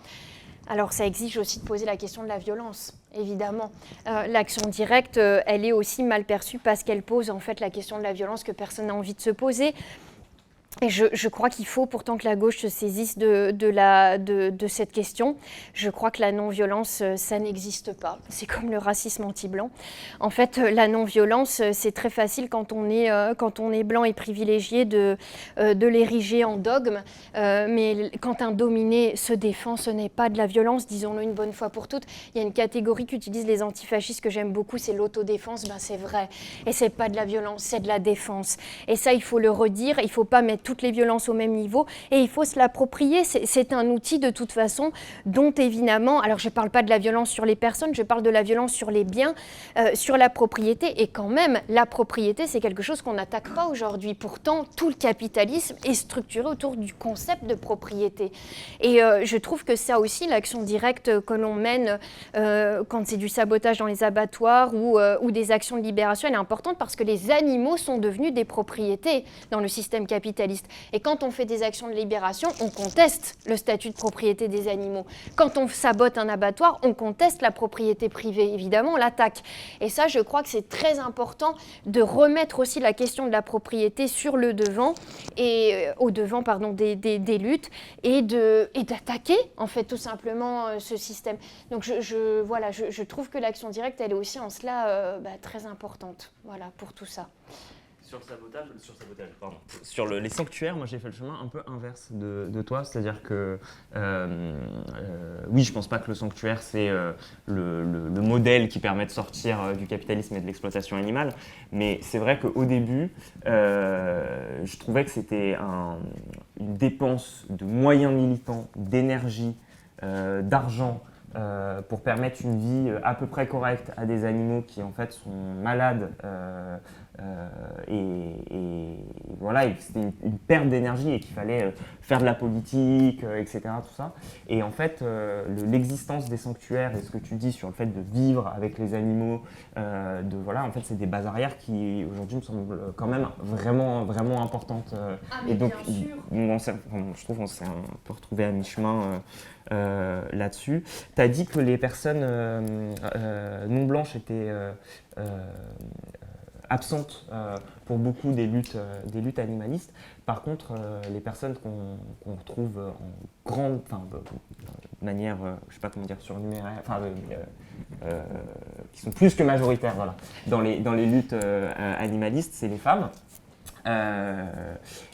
Alors ça exige aussi de poser la question de la violence, évidemment. Euh, L'action directe, euh, elle est aussi mal perçue parce qu'elle pose en fait la question de la violence que personne n'a envie de se poser. Et je, crois qu'il faut pourtant que la gauche se saisisse de, cette question. Je crois que la non-violence, euh, ça n'existe pas. C'est comme le racisme anti-blanc. En fait, euh, la non-violence, euh, c'est très facile quand on, est, blanc et privilégié de, l'ériger en dogme. Mais quand un dominé se défend, ce n'est pas de la violence, disons-le une bonne fois pour toutes. Il y a une catégorie qu'utilisent les antifascistes que j'aime beaucoup, c'est l'autodéfense. Ben, c'est vrai. Et c'est pas de la violence, c'est de la défense. Et ça, il faut le redire. Il faut pas mettre toutes les violences au même niveau et il faut se l'approprier. C'est un outil de toute façon dont évidemment, alors je ne parle pas de la violence sur les personnes, je parle de la violence sur les biens, euh, sur la propriété et quand même la propriété c'est quelque chose qu'on n'attaque pas aujourd'hui. Pourtant tout le capitalisme est structuré autour du concept de propriété et euh, je trouve que ça aussi l'action directe que l'on mène euh, quand c'est du sabotage dans les abattoirs ou, ou des actions de libération elle est importante parce que les animaux sont devenus des propriétés dans le système capitaliste Et quand on fait des actions de libération, on conteste le statut de propriété des animaux. Quand on sabote un abattoir, on conteste la propriété privée. Évidemment, on l'attaque. Et ça, je crois que c'est très important de remettre aussi la question de la propriété sur le devant et euh, au devant pardon des, luttes et d'attaquer en fait tout simplement euh, ce système. Donc je, voilà, je, je trouve que l'action directe, elle est aussi en cela euh, bah, très importante. Voilà pour tout ça. Sur le sabotage, sur, sabotage, pardon. sur le- les sanctuaires, moi j'ai fait le chemin un peu inverse de, toi, c'est-à-dire que euh, euh, oui, je pense pas que le sanctuaire c'est euh, le, le- le modèle qui permet de sortir du capitalisme et de l'exploitation animale, mais c'est vrai qu'au début, je trouvais que c'était un- une dépense de moyens militants, d'énergie, d'argent pour permettre une vie à peu près correcte à des animaux qui en fait sont malades et, et voilà, c'était une, une perte d'énergie et qu'il fallait euh, faire de la politique, euh, etc. Tout ça. Et en fait, euh, le- l'existence des sanctuaires et ce que tu dis sur le fait de vivre avec les animaux, euh, de voilà, en fait, c'est des bases arrières qui aujourd'hui me semblent quand même vraiment, vraiment importantes. euh, et donc, on je trouve qu'on s'est un peu retrouvé à mi-chemin euh, euh, là-dessus. Tu as dit que les personnes euh, euh, non blanches étaient euh, euh, pour beaucoup des luttes, euh, des luttes animalistes. Par contre, euh, les personnes qu'on qu'on retrouve en grande, enfin, de manière, je sais pas comment dire, surnuméraire, enfin, qui sont plus que majoritaires, voilà, dans les, dans les luttes animalistes, c'est les femmes.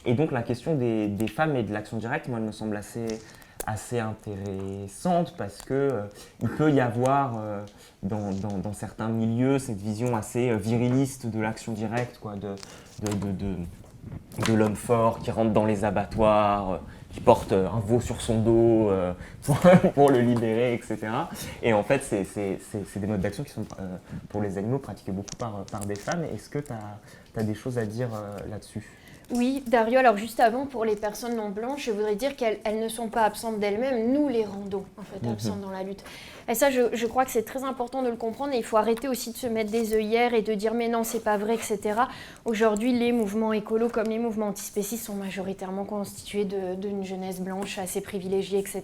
Et donc la question des, des femmes et de l'action directe, moi, elle me semble assez, assez intéressante parce que euh, il peut y avoir euh, dans, certains milieux cette vision assez euh, viriliste de l'action directe, quoi, de, de, de, l'homme fort qui rentre dans les abattoirs, qui porte un veau sur son dos pour, le libérer, etc. Et en fait, c'est- des modes d'action qui sont pour les animaux pratiqués beaucoup par, par des femmes. Est-ce que tu as, des choses à dire là-dessus? Oui, Dario, alors juste avant, pour les personnes non blanches, je voudrais dire qu'elles elles ne sont pas absentes d'elles-mêmes, nous les rendons en fait Mhm. absentes dans la lutte. Et ça, je, crois que c'est très important de le comprendre et il faut arrêter aussi de se mettre des œillères et de dire mais non, c'est pas vrai, etc. Aujourd'hui, les mouvements écolos comme les mouvements antispécistes sont majoritairement constitués d'une jeunesse blanche assez privilégiée, etc.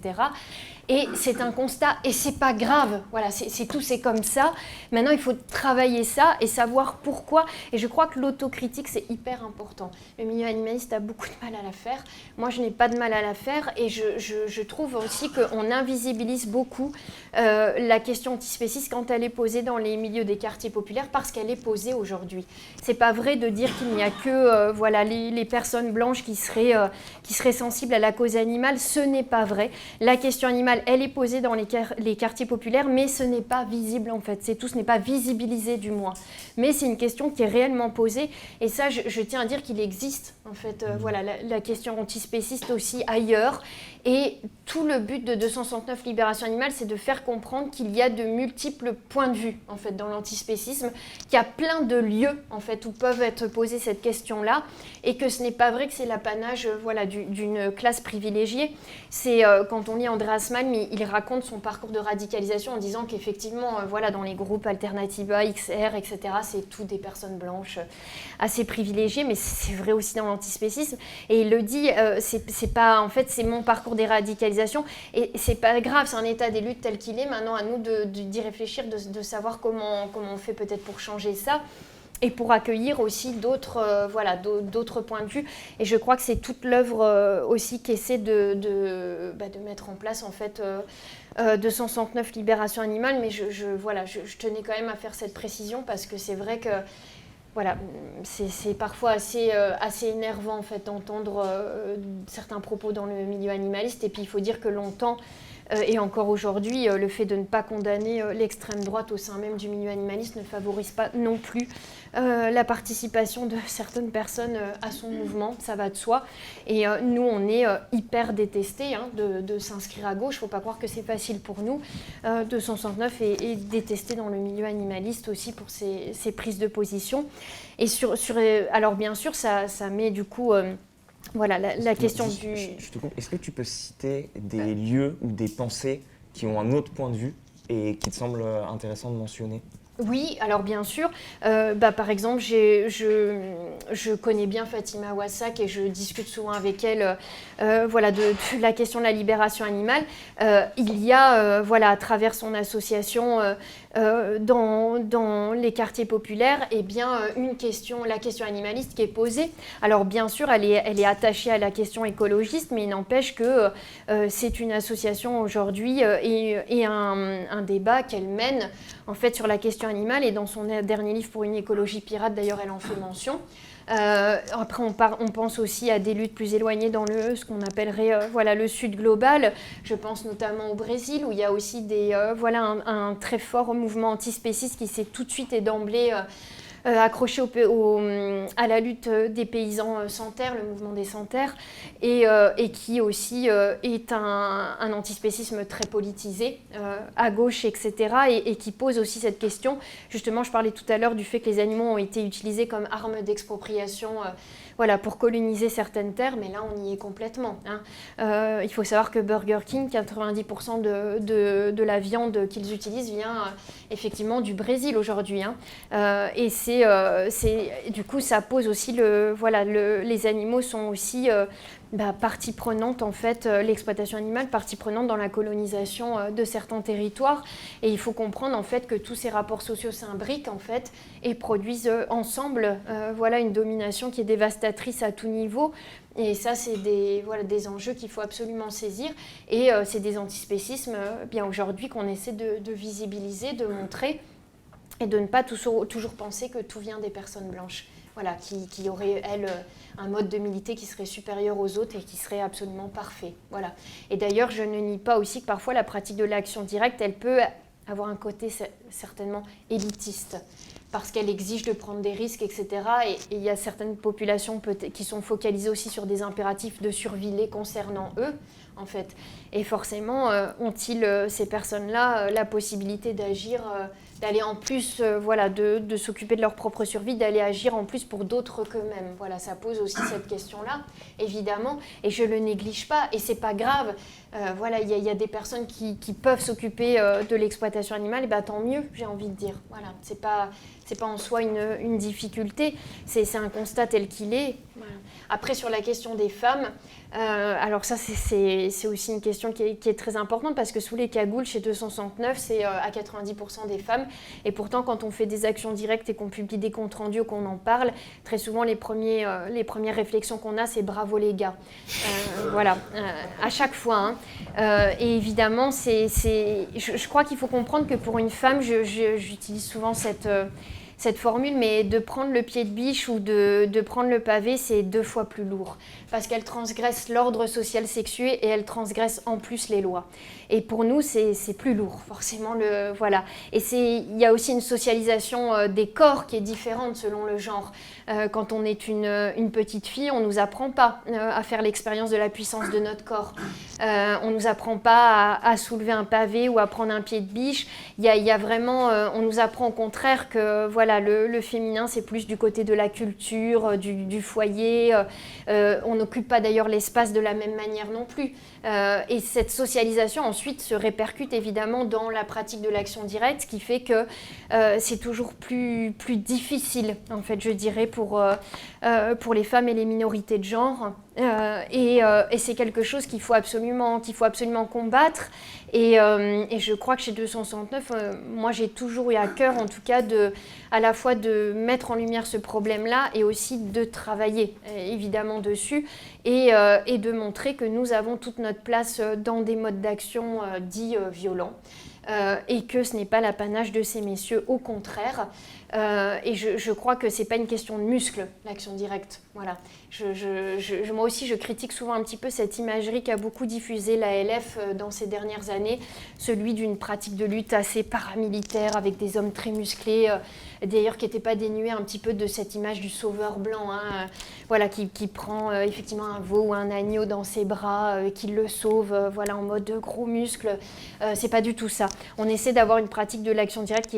Et c'est un constat et c'est pas grave. Voilà, c'est tout, c'est comme ça. Maintenant, il faut travailler ça et savoir pourquoi. Et je crois que l'autocritique, c'est hyper important. Le milieu animaliste a beaucoup de mal à la faire. Moi, je n'ai pas de mal à la faire. Et je trouve aussi qu'on invisibilise beaucoup euh, la question antispéciste quand elle est posée dans les milieux des quartiers populaires parce qu'elle est posée aujourd'hui. C'est pas vrai de dire qu'il n'y a que euh, voilà, les, personnes blanches qui seraient, euh, qui seraient sensibles à la cause animale. Ce n'est pas vrai. La question animale, elle est posée dans les, les quartiers populaires, mais ce n'est pas visible en fait. C'est tout, ce n'est pas visibilisé du moins. Mais c'est une question qui est réellement posée. Et ça, je, je tiens à dire qu'il existe en fait, euh, voilà, la, la question antispéciste aussi ailleurs. Et tout le but de 269 Libération Animale, c'est de faire comprendre qu'il y a de multiples points de vue en fait dans l'antispécisme, qu'il y a plein de lieux en fait où peuvent être posées cette question-là, et que ce n'est pas vrai que c'est l'apanage euh, voilà du- d'une classe privilégiée. C'est euh, quand on lit Andreas Malm, il, il raconte son parcours de radicalisation en disant qu'effectivement, voilà, dans les groupes Alternativa, XR, etc., c'est tout des personnes blanches euh, assez privilégiées, mais c'est vrai aussi dans l'antispécisme. Et il le dit, euh, c'est pas, en fait, c'est mon parcours des radicalisations, et c'est pas grave, c'est un état des luttes tel qu'il est. Maintenant, à nous de- de- d'y réfléchir, de, de savoir comment, comment on fait peut-être pour changer ça et pour accueillir aussi d'autres euh, voilà, d'au- d'autres points de vue. Et je crois que c'est toute l'œuvre euh, aussi qu'essaie de, de, bah, de mettre en place en fait euh, euh, 269 Libération Animale. Mais je, voilà, je, tenais quand même à faire cette précision parce que c'est vrai que voilà, c'est parfois assez, assez énervant en fait d'entendre certains propos dans le milieu animaliste. Et puis il faut dire que longtemps, et encore aujourd'hui, le fait de ne pas condamner l'extrême droite au sein même du milieu animaliste ne favorise pas non plus euh, la participation de certaines personnes euh, à son mouvement, ça va de soi. Et euh, nous, on est hyper détestés hein, de, de s'inscrire à gauche. Il ne faut pas croire que c'est facile pour nous. Euh, 269 est, est détesté dans le milieu animaliste aussi pour ses, ses prises de position. Et sur, sur, alors bien sûr, ça, ça met du coup... voilà, la, la question du... je- je te coupe. Est-ce que tu peux citer des lieux ou des pensées qui ont un autre point de vue et qui te semblent intéressants de mentionner? Oui, alors bien sûr. Euh, bah, par exemple, je, connais bien Fatima Wassak et je discute souvent avec elle euh, voilà, de, la question de la libération animale. Euh, il y a, voilà, à travers son association dans, dans, les quartiers populaires, eh bien, une question, la question animaliste qui est posée. Alors bien sûr, elle est, attachée à la question écologiste, mais il n'empêche que c'est une association aujourd'hui et, et un, un débat qu'elle mène en fait sur la question animale et dans son dernier livre pour une écologie pirate, d'ailleurs, elle en fait mention. Euh, après, on, pense aussi à des luttes plus éloignées dans le, ce qu'on appellerait euh, voilà, le sud global. Je pense notamment au Brésil, où il y a aussi des, euh, voilà, un, très fort mouvement antispéciste qui s'est tout de suite et d'emblée accroché au, à la lutte des paysans euh, sans terre, le mouvement des sans terre, et, euh, qui aussi est un, un, antispécisme très politisé, à gauche, etc., et, et, qui pose aussi cette question. Justement, je parlais tout à l'heure du fait que les animaux ont été utilisés comme armes d'expropriation voilà, pour coloniser certaines terres, mais là on y est complètement. Hein. Euh, il faut savoir que Burger King, 90% de, de, la viande qu'ils utilisent vient euh, effectivement du Brésil aujourd'hui. Hein. Euh, et c'est, du coup, ça pose aussi le, voilà, le, les animaux sont aussi bah, partie prenante en fait, euh, l'exploitation animale, partie prenante dans la colonisation euh, de certains territoires. Et il faut comprendre en fait que tous ces rapports sociaux s'imbriquent en fait et produisent euh, ensemble, voilà, une domination qui est dévastatrice à tout niveau. Et ça, c'est des, voilà, des enjeux qu'il faut absolument saisir. Et c'est des antispécismes, bien aujourd'hui, qu'on essaie de, visibiliser, de montrer, et de ne pas toujours penser que tout vient des personnes blanches voilà, qui, auraient, elles, un mode de militer qui serait supérieur aux autres et qui serait absolument parfait. Voilà. Et d'ailleurs, je ne nie pas aussi que parfois la pratique de l'action directe, elle peut avoir un côté certainement élitiste parce qu'elle exige de prendre des risques, etc. Et il y a certaines populations qui sont focalisées aussi sur des impératifs de survie les concernant eux, en fait. Et forcément, euh, ont-ils, euh, ces personnes-là, euh, la possibilité d'agir d'aller en plus, euh, voilà, de, de s'occuper de leur propre survie, d'aller agir en plus pour d'autres qu'eux-mêmes. Voilà, ça pose aussi cette question-là, évidemment, et je le néglige pas, et c'est pas grave. Euh, voilà, il y, a des personnes qui, qui peuvent s'occuper euh, de l'exploitation animale, et ben tant mieux, j'ai envie de dire. Voilà, c'est pas, c'est pas en soi une, une difficulté, c'est un constat tel qu'il est. Après, sur la question des femmes, euh, alors ça, c'est aussi une question qui est, très importante parce que sous les cagoules, chez 269, c'est euh, à 90% des femmes. Et pourtant, quand on fait des actions directes et qu'on publie des comptes rendus, qu'on en parle, très souvent, les, premiers, euh, les premières réflexions qu'on a, c'est bravo les gars. voilà, à chaque fois. Hein. et évidemment, c'est, je, je, crois qu'il faut comprendre que pour une femme, j'utilise souvent cette cette formule, mais de prendre le pied de biche ou de, de prendre le pavé, c'est deux fois plus lourd. Parce qu'elle transgresse l'ordre social sexué et elle transgresse en plus les lois. Et pour nous, c'est plus lourd, forcément. Le, voilà. Et il y a aussi une socialisation euh, des corps qui est différente selon le genre. Euh, quand on est une, une, petite fille, on ne nous apprend pas euh, à faire l'expérience de la puissance de notre corps. on ne nous apprend pas à, soulever un pavé ou à prendre un pied de biche. Y a, vraiment, on nous apprend au contraire que voilà, le, féminin, c'est plus du côté de la culture, du, foyer. on n'occupe pas d'ailleurs l'espace de la même manière non plus. et cette socialisation, ensuite, se répercute évidemment dans la pratique de l'action directe, ce qui fait que c'est toujours plus difficile, en fait, je dirais, pour, euh, euh, pour les femmes et les minorités de genre. Euh, et, et c'est quelque chose qu'il faut, absolument, qu'il faut absolument combattre. Et, et, je crois que chez 269, moi j'ai toujours eu à cœur en tout cas de, à la fois de mettre en lumière ce problème-là et aussi de travailler évidemment dessus et, et, de montrer que nous avons toute notre place dans des modes d'action dits violents. Euh, et que ce n'est pas l'apanage de ces messieurs, au contraire. Euh, et je, crois que ce n'est pas une question de muscle, l'action directe. Voilà. Moi aussi, je critique souvent un petit peu cette imagerie qu'a beaucoup diffusée l'ALF euh, dans ces dernières années, celui d'une pratique de lutte assez paramilitaire avec des hommes très musclés, d'ailleurs qui n'était pas dénué un petit peu de cette image du sauveur blanc, hein, voilà, qui, prend effectivement un veau ou un agneau dans ses bras, qui le sauve voilà, en mode gros muscle. c'est pas du tout ça on essaie d'avoir une pratique de l'action directe qui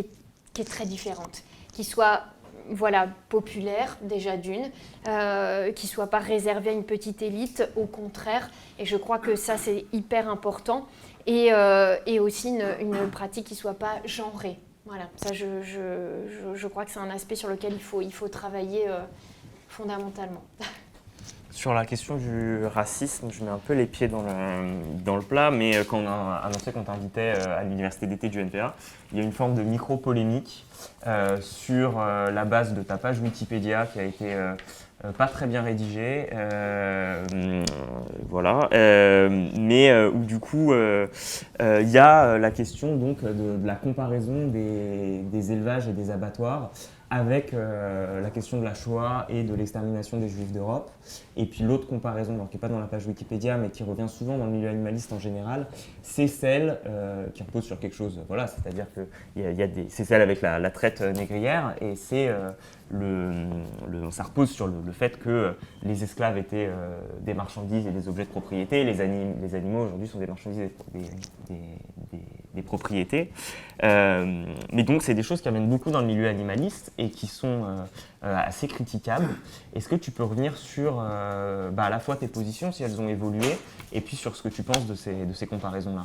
est, très différente, qui soit voilà, populaire déjà d'une, euh, qui soit pas réservée à une petite élite, au contraire. Et je crois que ça, c'est hyper important. Et, euh, aussi une, pratique qui soit pas genrée. Voilà, ça je, crois que c'est un aspect sur lequel il faut, il faut travailler euh, fondamentalement. Sur la question du racisme, je mets un peu les pieds dans le, plat, mais euh, quand on a annoncé qu'on t'invitait euh, à l'université d'été du NPA, il y a une forme de micro-polémique sur la base de ta page Wikipédia qui a été pas très bien rédigée. euh, voilà. euh, mais euh, où du coup, euh, euh, il y a euh, la question donc de, la comparaison des élevages et des abattoirs avec euh, la question de la Shoah et de l'extermination des Juifs d'Europe. Et puis l'autre comparaison, alors qui n'est pas dans la page Wikipédia, mais qui revient souvent dans le milieu animaliste en général, c'est celle euh, qui repose sur quelque chose. Voilà, c'est-à-dire que y a, des, c'est celle avec la, traite négrière, et c'est euh, le, ça repose sur le, fait que les esclaves étaient euh, des marchandises et des objets de propriété. Les, les animaux aujourd'hui sont des marchandises et des- des propriétés. Euh, mais donc c'est des choses qui amènent beaucoup dans le milieu animaliste et qui sont euh, euh, assez critiquables. Est-ce que tu peux revenir sur bah, à la fois tes positions, si elles ont évolué, et puis sur ce que tu penses de ces, de ces comparaisons-là?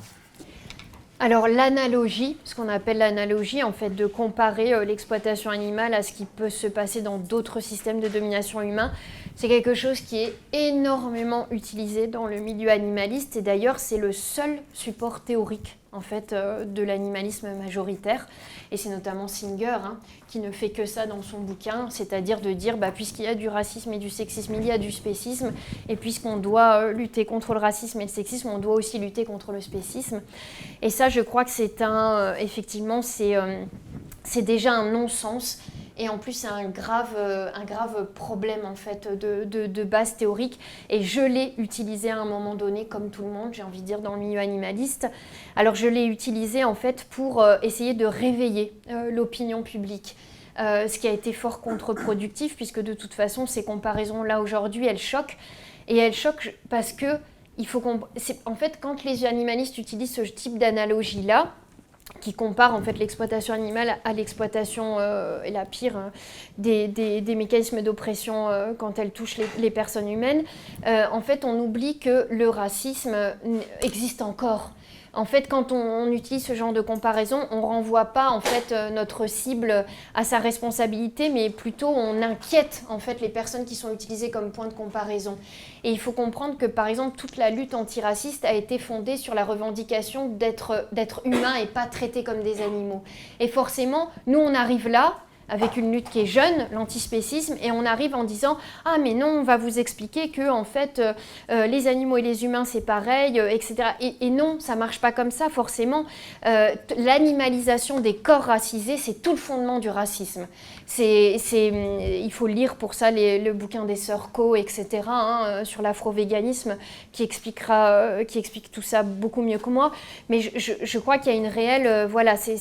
Alors l'analogie, ce qu'on appelle l'analogie, en fait, de comparer l'exploitation animale à ce qui peut se passer dans d'autres systèmes de domination humain, c'est quelque chose qui est énormément utilisé dans le milieu animaliste et d'ailleurs c'est le seul support théorique en fait euh, de l'animalisme majoritaire et c'est notamment Singer hein, qui ne fait que ça dans son bouquin, c'est-à-dire de dire bah, puisqu'il y a du racisme et du sexisme, il y a du spécisme et puisqu'on doit euh, lutter contre le racisme et le sexisme, on doit aussi lutter contre le spécisme. Et ça, je crois que c'est un, euh, effectivement, c'est c'est déjà un non-sens. Et en plus, c'est un grave, euh, un grave problème en fait de, base théorique. Et je l'ai utilisé à un moment donné, comme tout le monde, j'ai envie de dire, dans le milieu animaliste. Alors, je l'ai utilisé en fait pour euh, essayer de réveiller euh, l'opinion publique. Ce qui a été fort contre-productif, puisque de toute façon, ces comparaisons-là aujourd'hui, elles choquent. Et elles choquent parce que il faut En fait, quand les animalistes utilisent ce type d'analogie-là, qui compare en fait l'exploitation animale à l'exploitation euh, et la pire hein, des, mécanismes d'oppression euh, quand elle touche les, personnes humaines, euh, en fait on oublie que le racisme existe encore. En fait, quand on, utilise ce genre de comparaison, on renvoie pas en fait euh, notre cible à sa responsabilité, mais plutôt on inquiète en fait les personnes qui sont utilisées comme point de comparaison. Et il faut comprendre que par exemple toute la lutte antiraciste a été fondée sur la revendication d'être d'être humain et pas traité comme des animaux. Et forcément, nous on arrive là avec une lutte qui est jeune, l'antispécisme, et on arrive en disant ah mais non, on va vous expliquer que en fait euh, euh, les animaux et les humains c'est pareil, euh, etc. Et, non, ça marche pas comme ça forcément. L'animalisation des corps racisés, c'est tout le fondement du racisme. C'est, il faut lire pour ça le bouquin des sœurs Co, etc. hein, sur l'afro-véganisme, qui expliquera, qui explique tout ça beaucoup mieux que moi. Mais je, je- crois qu'il y a une réelle, voilà, c'est,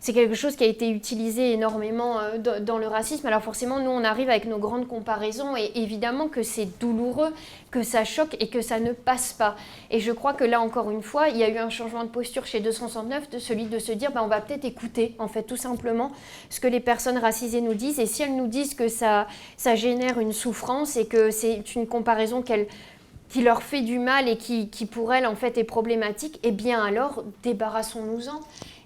c'est, quelque chose qui a été utilisé énormément euh, dans, le racisme. Alors forcément, nous, on arrive avec nos grandes comparaisons et évidemment que c'est douloureux, que ça choque et que ça ne passe pas. Et je crois que là, encore une fois, il y a eu un changement de posture chez 269, de celui de se dire, bah, on va peut-être écouter, en fait, tout simplement, ce que les personnes racisées nous disent. Et si elles nous disent que ça, ça génère une souffrance et que c'est une comparaison qui leur fait du mal et qui pour elles en fait est problématique, eh bien alors débarrassons-nous-en.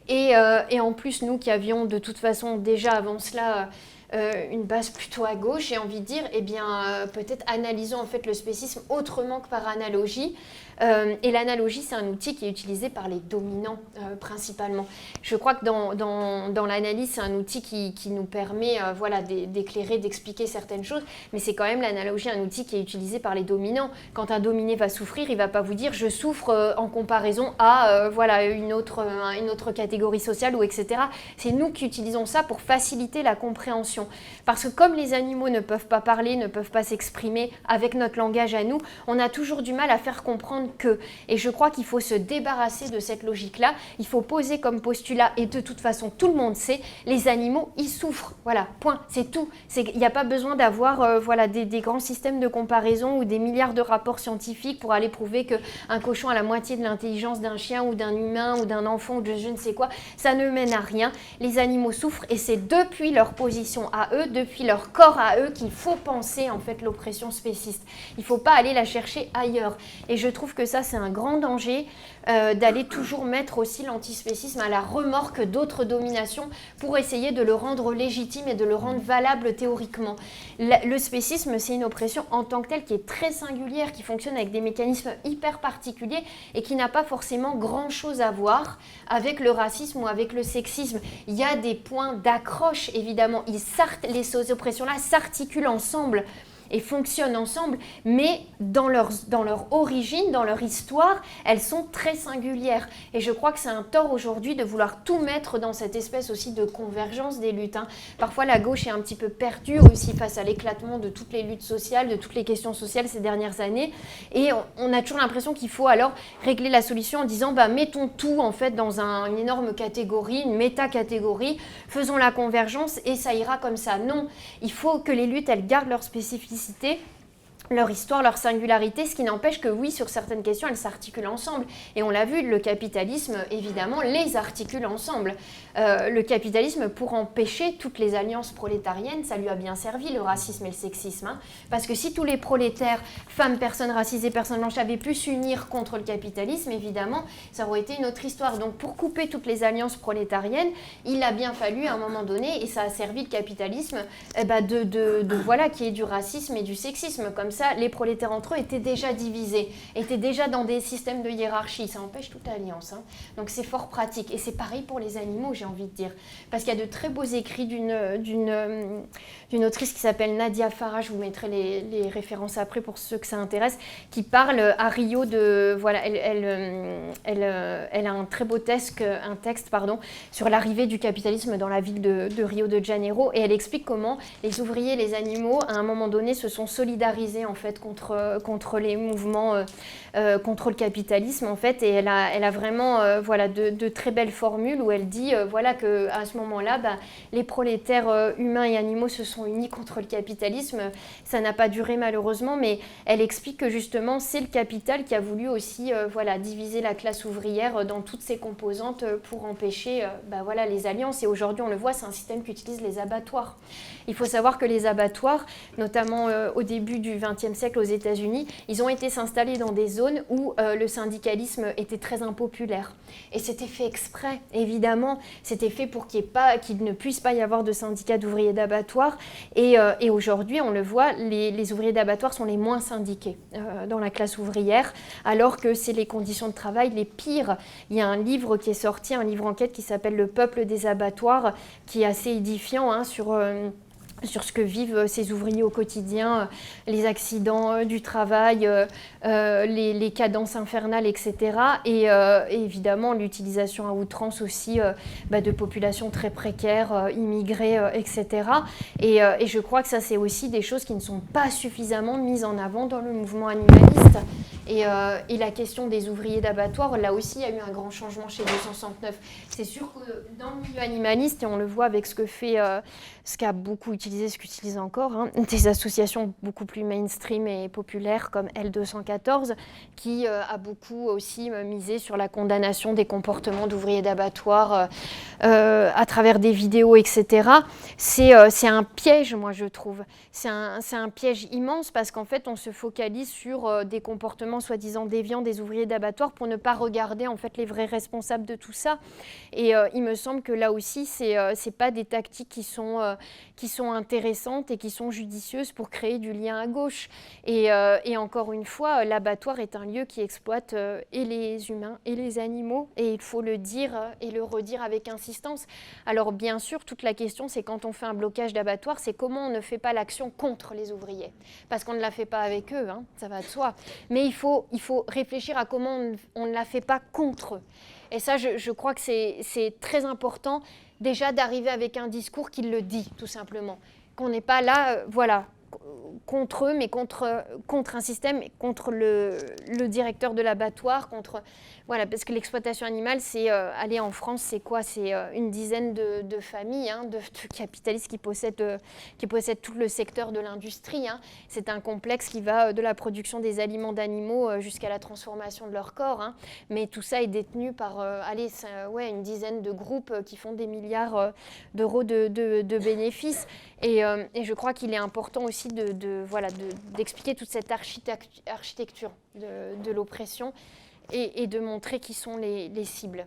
Et, euh, et en plus, nous qui avions de toute façon déjà avant cela euh, une base plutôt à gauche, j'ai envie de dire, eh bien euh, peut-être analysons en fait le spécisme autrement que par analogie. Euh, et l'analogie, c'est un outil qui est utilisé par les dominants euh, principalement. Je crois que dans, dans, l'analyse, c'est un outil qui, qui nous permet euh, voilà, d'é- d'éclairer, d'expliquer certaines choses, mais c'est quand même l'analogie, un outil qui est utilisé par les dominants. Quand un dominé va souffrir, il va pas vous dire je souffre en comparaison à voilà, une, autre, une autre catégorie sociale ou etc. C'est nous qui utilisons ça pour faciliter la compréhension. Parce que comme les animaux ne peuvent pas parler, ne peuvent pas s'exprimer avec notre langage à nous, on a toujours du mal à faire comprendre que. Et je crois qu'il faut se débarrasser de cette logique-là. Il faut poser comme postulat, et de toute façon tout le monde sait, les animaux, ils souffrent. Voilà, point, c'est tout. Il n'y a pas besoin d'avoir euh, voilà, des, des grands systèmes de comparaison ou des milliards de rapports scientifiques pour aller prouver qu'un cochon a la moitié de l'intelligence d'un chien ou d'un humain ou d'un enfant ou de je ne sais quoi. Ça ne mène à rien. Les animaux souffrent et c'est depuis leur position à eux, depuis leur corps à eux, qu'il faut penser en fait l'oppression spéciste. Il ne faut pas aller la chercher ailleurs. Et je trouve que ça, c'est un grand danger euh, d'aller toujours mettre aussi l'antispécisme à la remorque d'autres dominations pour essayer de le rendre légitime et de le rendre valable théoriquement. le spécisme, c'est une oppression en tant que telle qui est très singulière, qui fonctionne avec des mécanismes hyper particuliers et qui n'a pas forcément grand-chose à voir avec le racisme ou avec le sexisme. Il y a des points d'accroche, évidemment. Ils les oppressions-là s'articulent ensemble et fonctionnent ensemble, mais dans leur, dans leur origine, dans leur histoire, elles sont très singulières. Et je crois que c'est un tort aujourd'hui de vouloir tout mettre dans cette espèce aussi de convergence des luttes. Hein. Parfois, la gauche est un petit peu perdue aussi face à l'éclatement de toutes les luttes sociales, de toutes les questions sociales ces dernières années. Et on, a toujours l'impression qu'il faut alors régler la solution en disant, bah, mettons tout en fait dans une énorme catégorie, une méta-catégorie, faisons la convergence et ça ira comme ça. Non, il faut que les luttes, elles gardent leur spécificité Cité leur histoire, leur singularité, ce qui n'empêche que oui, sur certaines questions, elles s'articulent ensemble. Et on l'a vu, le capitalisme, évidemment, les articule ensemble. Euh, le capitalisme, pour empêcher toutes les alliances prolétariennes, ça lui a bien servi, le racisme et le sexisme. Hein. parce que si tous les prolétaires, femmes, personnes racisées, personnes blanches, avaient pu s'unir contre le capitalisme, évidemment, ça aurait été une autre histoire. Donc pour couper toutes les alliances prolétariennes, il a bien fallu, à un moment donné, et ça a servi le capitalisme, eh ben de, de, de, voilà, qui est du racisme et du sexisme. Comme les prolétaires entre eux étaient déjà divisés, étaient déjà dans des systèmes de hiérarchie. Ça empêche toute alliance. Hein. Donc c'est fort pratique. Et c'est pareil pour les animaux, j'ai envie de dire. Parce qu'il y a de très beaux écrits d'une, d'une autrice qui s'appelle Nadia Farah, je vous mettrai les, références après pour ceux que ça intéresse, qui parle à Rio de... Voilà, elle, elle, elle, elle a un très beau texte, un texte pardon, sur l'arrivée du capitalisme dans la ville de, de Rio de Janeiro. Et elle explique comment les ouvriers, les animaux, à un moment donné, se sont solidarisés en fait contre, contre les mouvements, euh, euh, contre le capitalisme en fait. Et elle a, vraiment euh, voilà, de, très belles formules où elle dit voilà que à ce moment-là, bah, les prolétaires humains et animaux se sont unis contre le capitalisme. Ça n'a pas duré malheureusement, mais elle explique que justement c'est le capital qui a voulu aussi voilà, diviser la classe ouvrière dans toutes ses composantes pour empêcher bah, voilà, les alliances. Et aujourd'hui, on le voit, c'est un système qui utilise les abattoirs. Il faut savoir que les abattoirs, notamment au début du XXe siècle aux États-Unis, ils ont été s'installer dans des zones où euh, le syndicalisme était très impopulaire. Et c'était fait exprès, évidemment. C'était fait pour qu'il ne puisse pas y avoir de syndicats d'ouvriers d'abattoirs. Et, euh, aujourd'hui, on le voit, les, ouvriers d'abattoirs sont les moins syndiqués euh, dans la classe ouvrière, alors que c'est les conditions de travail les pires. Il y a un livre qui est sorti, un livre enquête qui s'appelle Le peuple des abattoirs, qui est assez édifiant hein, sur sur ce que vivent ces ouvriers au quotidien, les accidents euh, du travail, euh, euh, les, cadences infernales, etc. Et, évidemment l'utilisation à outrance aussi bah, de populations très précaires, immigrées, etc. Et, et, je crois que ça, c'est aussi des choses qui ne sont pas suffisamment mises en avant dans le mouvement animaliste. Et, et la question des ouvriers d'abattoir, là aussi, il y a eu un grand changement chez 269. C'est sûr que dans le milieu animaliste, et on le voit avec ce que fait ce qu'a beaucoup utilisé, ce qu'utilise encore, hein, des associations beaucoup plus mainstream et populaires comme L214, qui euh, a beaucoup aussi euh, misé sur la condamnation des comportements d'ouvriers d'abattoir euh, à travers des vidéos, etc. C'est un piège, moi, je trouve. C'est un, piège immense parce qu'en fait, on se focalise sur des comportements soi-disant déviants des ouvriers d'abattoir pour ne pas regarder, en fait, les vrais responsables de tout ça. Et il me semble que là aussi, ce n'est pas des tactiques qui sont euh, qui sont intéressantes et qui sont judicieuses pour créer du lien à gauche. Et, euh, encore une fois, l'abattoir est un lieu qui exploite euh, et les humains et les animaux, et il faut le dire et le redire avec insistance. Alors bien sûr, toute la question, c'est quand on fait un blocage d'abattoir, c'est comment on ne fait pas l'action contre les ouvriers. Parce qu'on ne la fait pas avec eux, hein, ça va de soi. Mais il faut, il faut réfléchir à comment on, ne la fait pas contre eux. Et ça, je, je crois que c'est très important déjà d'arriver avec un discours qui le dit, tout simplement. Qu'on n'est pas là, euh, voilà, contre eux, mais contre, contre un système, contre le, le directeur de l'abattoir, contre voilà, parce que l'exploitation animale, c'est euh, aller en France, c'est quoi? C'est euh, une dizaine de, familles, hein, de, capitalistes qui possèdent, euh, qui possèdent tout le secteur de l'industrie. hein. C'est un complexe qui va euh, de la production des aliments d'animaux jusqu'à la transformation de leur corps. hein. Mais tout ça est détenu par, allez, ouais, une dizaine de groupes qui font des milliards d'euros de, bénéfices. Et, et je crois qu'il est important aussi de, voilà, de- d'expliquer toute cette architect- architecture de l'oppression et, de montrer qui sont les, les cibles.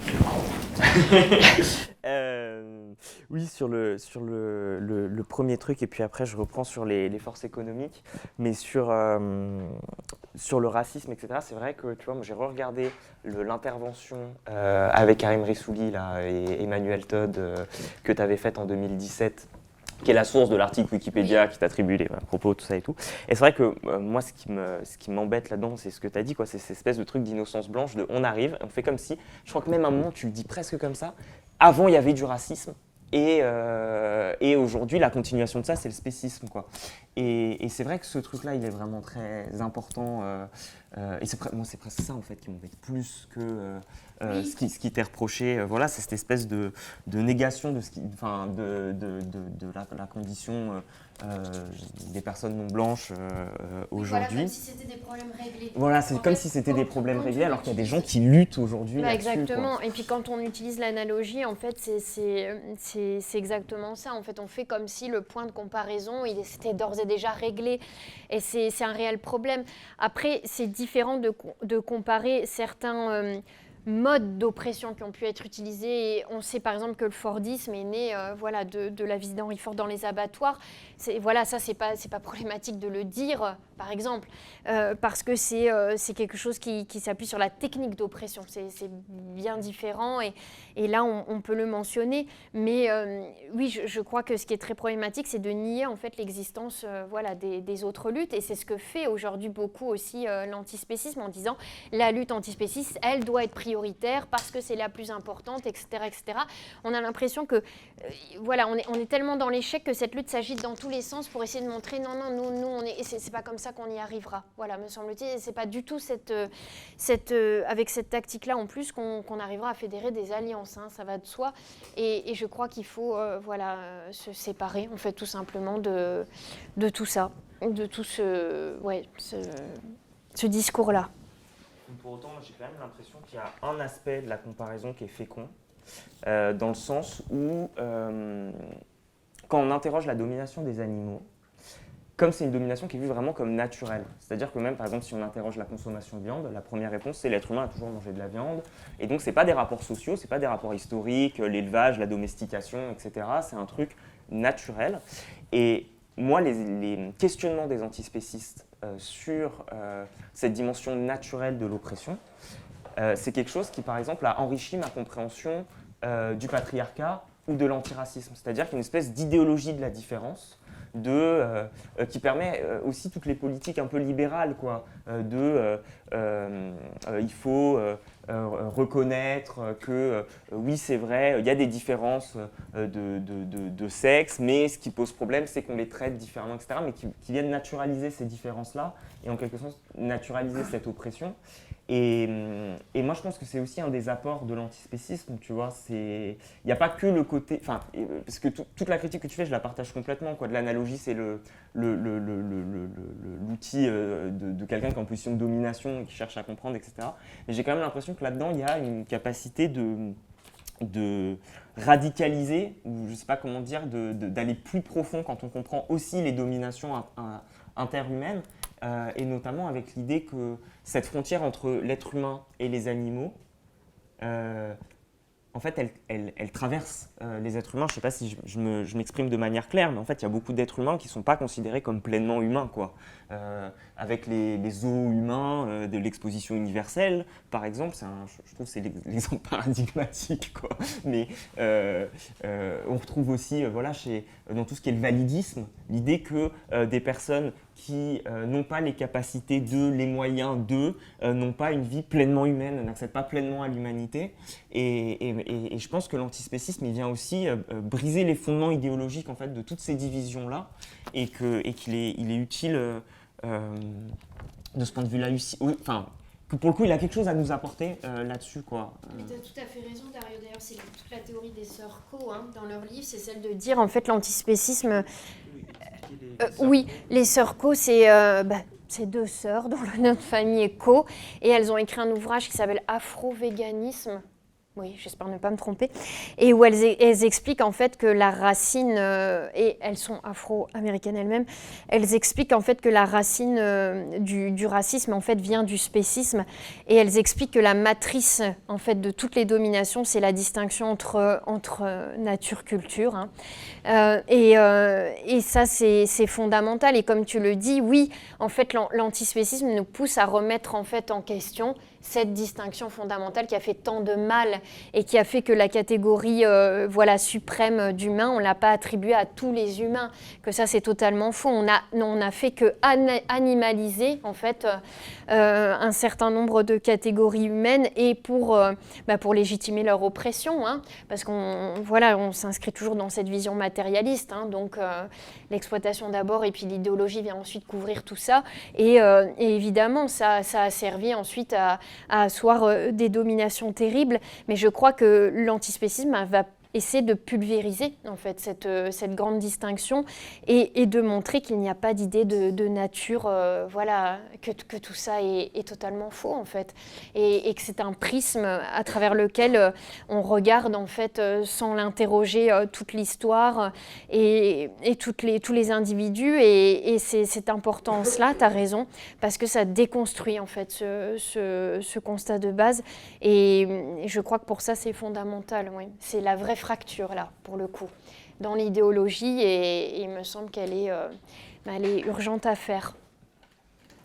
Euh, oui, sur, le, sur le, le- premier truc, et puis après je reprends sur les, forces économiques, mais sur, euh, sur le racisme, etc. C'est vrai que tu vois, j'ai re-regardé l'intervention euh, avec Karim Rissouli là, et Emmanuel Todd que tu avais faite en 2017 qui est la source de l'article Wikipédia qui t'attribue les propos, tout ça et tout. Et c'est vrai que euh, moi, ce qui me- ce qui m'embête là-dedans, c'est ce que tu as dit, quoi. C'est cette espèce de truc d'innocence blanche, de on arrive, on fait comme si, je crois que même à un moment, tu le dis presque comme ça, avant, il y avait du racisme. Et, euh, et aujourd'hui, la continuation de ça, c'est le spécisme. Quoi. Et, et c'est vrai que ce truc-là, il est vraiment très important. euh, euh, et c'est pre- presque ça, en fait, qui m'embête plus que Oui. ce qui, ce qui t'est reproché. Voilà, c'est cette espèce de, de négation de, ce qui, de, de, la, la condition des personnes non blanches euh, euh, Voilà, aujourd'hui. comme si c'était des problèmes réglés. Voilà, c'est comme fait, si c'était des problèmes réglés, alors qu'il y a des gens qui luttent aujourd'hui. Bah, quoi. exactement. Et puis quand on utilise l'analogie, en fait, c'est- exactement ça. En fait, on fait comme si le point de comparaison, il c'était d'ores et déjà réglé. Et c'est un réel problème. Après, c'est différent de, de comparer certains euh, modes d'oppression qui ont pu être utilisés. Et on sait par exemple que le Fordisme est né euh, voilà, de, de la visite d'Henri Ford dans les abattoirs. Voilà, ça, c'est pas, c'est pas problématique de le dire, par exemple, euh, parce que c'est euh, c'est quelque chose qui, qui s'appuie sur la technique d'oppression. C'est c'est bien différent et, et là, on, peut le mentionner. Mais euh, oui, je, crois que ce qui est très problématique, c'est de nier en fait l'existence voilà, des, autres luttes. Et c'est ce que fait aujourd'hui beaucoup aussi l'antispécisme en disant la lutte antispéciste, elle doit être prioritaire parce que c'est la plus importante, etc. etc. On a l'impression que voilà, on est, on est tellement dans l'échec que cette lutte s'agite dans tous les sens pour essayer de montrer non, non, nous, nous on est, c'est pas comme ça qu'on y arrivera. Voilà, me semble-t-il, et c'est pas du tout cette, euh, cette, euh, avec cette tactique-là en plus qu'on qu'on arrivera à fédérer des alliances, hein, ça va de soi. Et, je crois qu'il faut euh, voilà, se séparer, en fait, tout simplement de, de tout ça, de tout ce, ouais, ce, discours-là. Pour autant, j'ai quand même l'impression qu'il y a un aspect de la comparaison qui est fécond, dans le sens où, quand on interroge la domination des animaux, comme c'est une domination qui est vue vraiment comme naturelle, c'est-à-dire que même, par exemple, si on interroge la consommation de viande, la première réponse, c'est l'être humain a toujours mangé de la viande, et donc c'est pas des rapports sociaux, c'est pas des rapports historiques, l'élevage, la domestication, etc. C'est un truc naturel. Et moi, les, questionnements des antispécistes euh, sur euh, cette dimension naturelle de l'oppression, euh, c'est quelque chose qui, par exemple, a enrichi ma compréhension du patriarcat ou de l'antiracisme. C'est-à-dire qu'il y a une espèce d'idéologie de la différence de, euh, euh, qui permet euh, aussi toutes les politiques un peu libérales, quoi, de il faut reconnaître que oui, c'est vrai, il y a des différences de, sexe, mais ce qui pose problème, c'est qu'on les traite différemment, etc., mais qui viennent naturaliser ces différences-là et en quelque sorte naturaliser cette oppression. Et, hum, et moi, je pense que c'est aussi un des apports de l'antispécisme, tu vois. Il n'y a pas que le côté, enfin, euh, parce que tout- toute la critique que tu fais, je la partage complètement. Quoi. De l'analogie, c'est l'outil de, quelqu'un qui est en position de domination et qui cherche à comprendre, etc. Mais j'ai quand même l'impression que là-dedans, il y a une capacité de, radicaliser, ou je ne sais pas comment dire, d'aller plus profond quand on comprend aussi les dominations in- in- interhumaines, euh, et notamment avec l'idée que cette frontière entre l'être humain et les animaux, euh, en fait, elle, traverse euh, les êtres humains. Je ne sais pas si je m'exprime de manière claire, mais en fait, il y a beaucoup d'êtres humains qui ne sont pas considérés comme pleinement humains. Quoi. Euh, avec les, les zoos humains euh, de l'exposition universelle, par exemple, je, trouve que c'est l'ex- l'exemple paradigmatique. Quoi. Mais euh, on retrouve aussi, voilà, chez, dans tout ce qui est le validisme, l'idée que des personnes qui n'ont pas les capacités d'eux, les moyens d'eux, euh, n'ont pas une vie pleinement humaine, n'accèdent pas pleinement à l'humanité. Et, je pense que l'antispécisme, il vient aussi briser les fondements idéologiques en fait, de toutes ces divisions-là, et que- et qu'il est, il est utile, euh, euh, de ce point de vue-là, enfin, que pour le coup, il a quelque chose à nous apporter euh, là-dessus. quoi. Mais tu as tout à fait raison, Dario. D'ailleurs, c'est toute la théorie des sœurs Co hein, dans leur livre, c'est celle de dire en fait l'antispécisme. oui, les sœurs Co, c'est bah, deux sœurs dont le nom de famille est Co, et elles ont écrit un ouvrage qui s'appelle Afro-véganisme. Oui, j'espère ne pas me tromper. Et où elles, expliquent en fait que la racine, euh, et elles sont afro-américaines elles-mêmes, elles expliquent en fait que la racine euh, du, racisme en fait vient du spécisme et elles expliquent que la matrice en fait de toutes les dominations c'est la distinction entre, entre euh, nature-culture hein. Et, et ça c'est fondamental et comme tu le dis oui en fait l'an- l'antispécisme nous pousse à remettre en fait en question cette distinction fondamentale qui a fait tant de mal et qui a fait que la catégorie euh, voilà suprême d'humain on l'a pas attribuée à tous les humains. Que ça c'est totalement faux. On a on a fait que animaliser en fait euh, euh, un certain nombre de catégories humaines et pour, bah, pour légitimer leur oppression, hein, parce qu'on voilà, on s'inscrit toujours dans cette vision matérialiste, hein, donc l'exploitation d'abord et puis l'idéologie vient ensuite couvrir tout ça, et, euh, évidemment ça, a servi ensuite à, à asseoir euh, des dominations terribles, mais je crois que l'antispécisme va essayer de pulvériser en fait cette, euh, cette grande distinction et, et de montrer qu'il n'y a pas d'idée de, nature, euh, voilà, que, que tout ça est, totalement faux en fait, et, et que c'est un prisme à travers lequel euh, on regarde en fait sans l'interroger toute l'histoire et, et toutes les, tous les individus, et, et c'est cette importance-là, tu as raison, parce que ça déconstruit en fait ce, ce- ce constat de base, et, et je crois que pour ça c'est fondamental, oui. c'est la vraie fracture là, pour le coup dans l'idéologie et, il me semble qu'elle est, euh, est urgente à faire.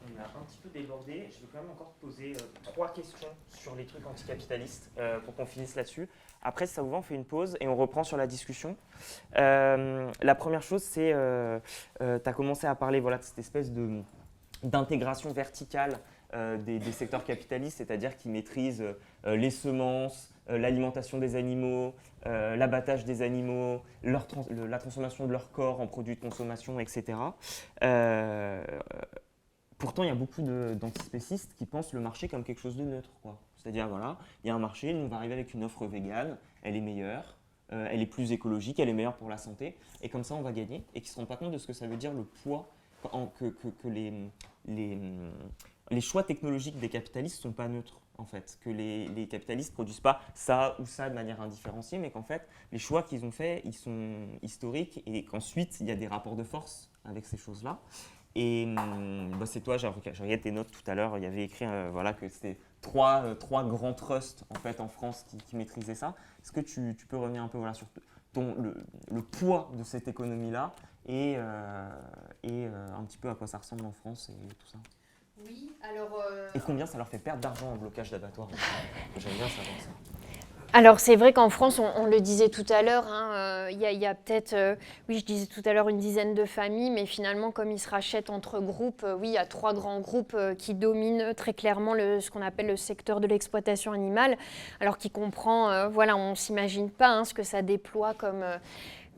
On a un petit peu débordé. Je vais quand même encore poser euh, trois questions sur les trucs anticapitalistes euh, pour qu'on finisse là-dessus. Après, si ça vous va, on fait une pause et on reprend sur la discussion. La première chose, c'est tu as commencé à parler voilà, de cette espèce de d'intégration verticale des, secteurs capitalistes, c'est-à-dire qui maîtrisent les semences, l'alimentation des animaux, euh, l'abattage des animaux, la transformation de leur corps en produits de consommation, etc. Euh, pourtant, il y a beaucoup d'antispécistes qui pensent le marché comme quelque chose de neutre. C'est-à-dire, voilà, il y a un marché, nous on va arriver avec une offre végane, elle est meilleure, euh, elle est plus écologique, elle est meilleure pour la santé, et comme ça on va gagner, et qui ne se rendent pas compte de ce que ça veut dire le poids que, que- que les, les choix technologiques des capitalistes ne sont pas neutres, en fait. Que les, capitalistes ne produisent pas ça ou ça de manière indifférenciée, mais qu'en fait, les choix qu'ils ont faits, ils sont historiques, et qu'ensuite, il y a des rapports de force avec ces choses-là. Et hum, bah, c'est toi, j'ai rega- j'ai regardé tes notes tout à l'heure, il y avait écrit euh, voilà, que c'était trois, euh, trois grands trusts en, fait, en France qui, maîtrisaient ça. Est-ce que tu, peux revenir un peu voilà, sur ton, le, poids de cette économie-là et, euh, et un petit peu à quoi ça ressemble en France et tout ça? Oui, alors. Et combien ça leur fait perdre d'argent en blocage d'abattoir J'aime bien savoir ça. Alors c'est vrai qu'en France, on, on le disait tout à l'heure, hein, euh, il y a, peut-être, euh, oui je disais tout à l'heure une dizaine de familles, mais finalement comme ils se rachètent entre groupes, euh, oui il y a trois grands groupes euh, qui dominent très clairement le, ce qu'on appelle le secteur de l'exploitation animale, alors qui comprend, euh, voilà on ne s'imagine pas hein, ce que ça déploie comme...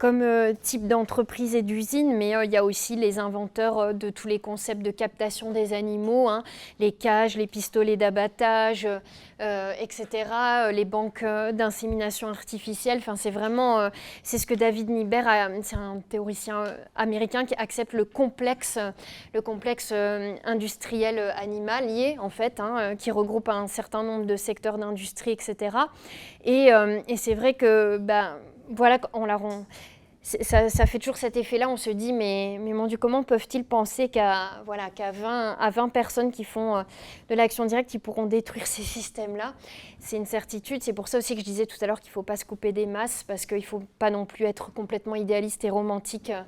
comme euh, type d'entreprise et d'usine, mais euh, il y a aussi les inventeurs euh, de tous les concepts de captation des animaux, hein, les cages, les pistolets d'abattage, etc., les banques d'insémination artificielle. C'est vraiment, c'est ce que David Niber, c'est un théoricien américain qui accepte le complexe, le complexe industriel animalier en fait, hein, qui regroupe un certain nombre de secteurs d'industrie, etc. Et, c'est vrai que, ben, voilà, on la rend. Ça fait toujours cet effet-là, on se dit, mais, mais mon Dieu, comment peuvent-ils penser qu'à voilà, qu'à 20, à 20 personnes qui font euh, de l'action directe, ils pourront détruire ces systèmes-là? C'est une certitude. C'est pour ça aussi que je disais tout à l'heure qu'il ne faut pas se couper des masses, parce qu'il ne faut pas non plus être complètement idéaliste et romantique. Euh,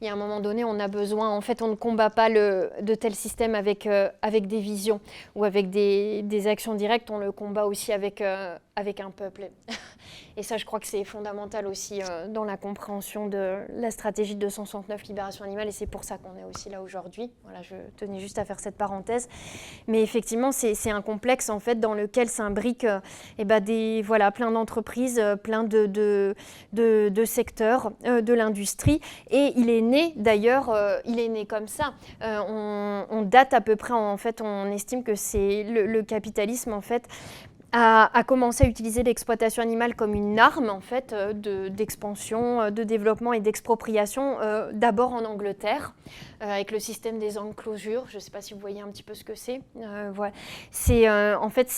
Il y a un moment donné, on a besoin, en fait, on ne combat pas le, de tels systèmes avec, euh, avec des visions ou avec des, des actions directes, on le combat aussi avec, euh, avec un peuple. Et ça, je crois que c'est fondamental aussi euh, dans la compréhension de la stratégie de 269 Libération Animale, et c'est pour ça qu'on est aussi là aujourd'hui. Voilà, je tenais juste à faire cette parenthèse. Mais effectivement, c'est un complexe en fait dans lequel s'imbriquent eh ben, des, voilà, plein d'entreprises, plein de, de, de, de secteurs de l'industrie. Et il est né d'ailleurs, euh, il est né comme ça. Euh, on, date à peu près, on estime que le, capitalisme a, commencé à utiliser l'exploitation animale comme une arme en fait euh, de- d'expansion, de, développement et d'expropriation, d'abord en Angleterre avec le système des enclosures. Je ne sais pas si vous voyez un petit peu ce que c'est. Euh, voilà. C'est euh, en fait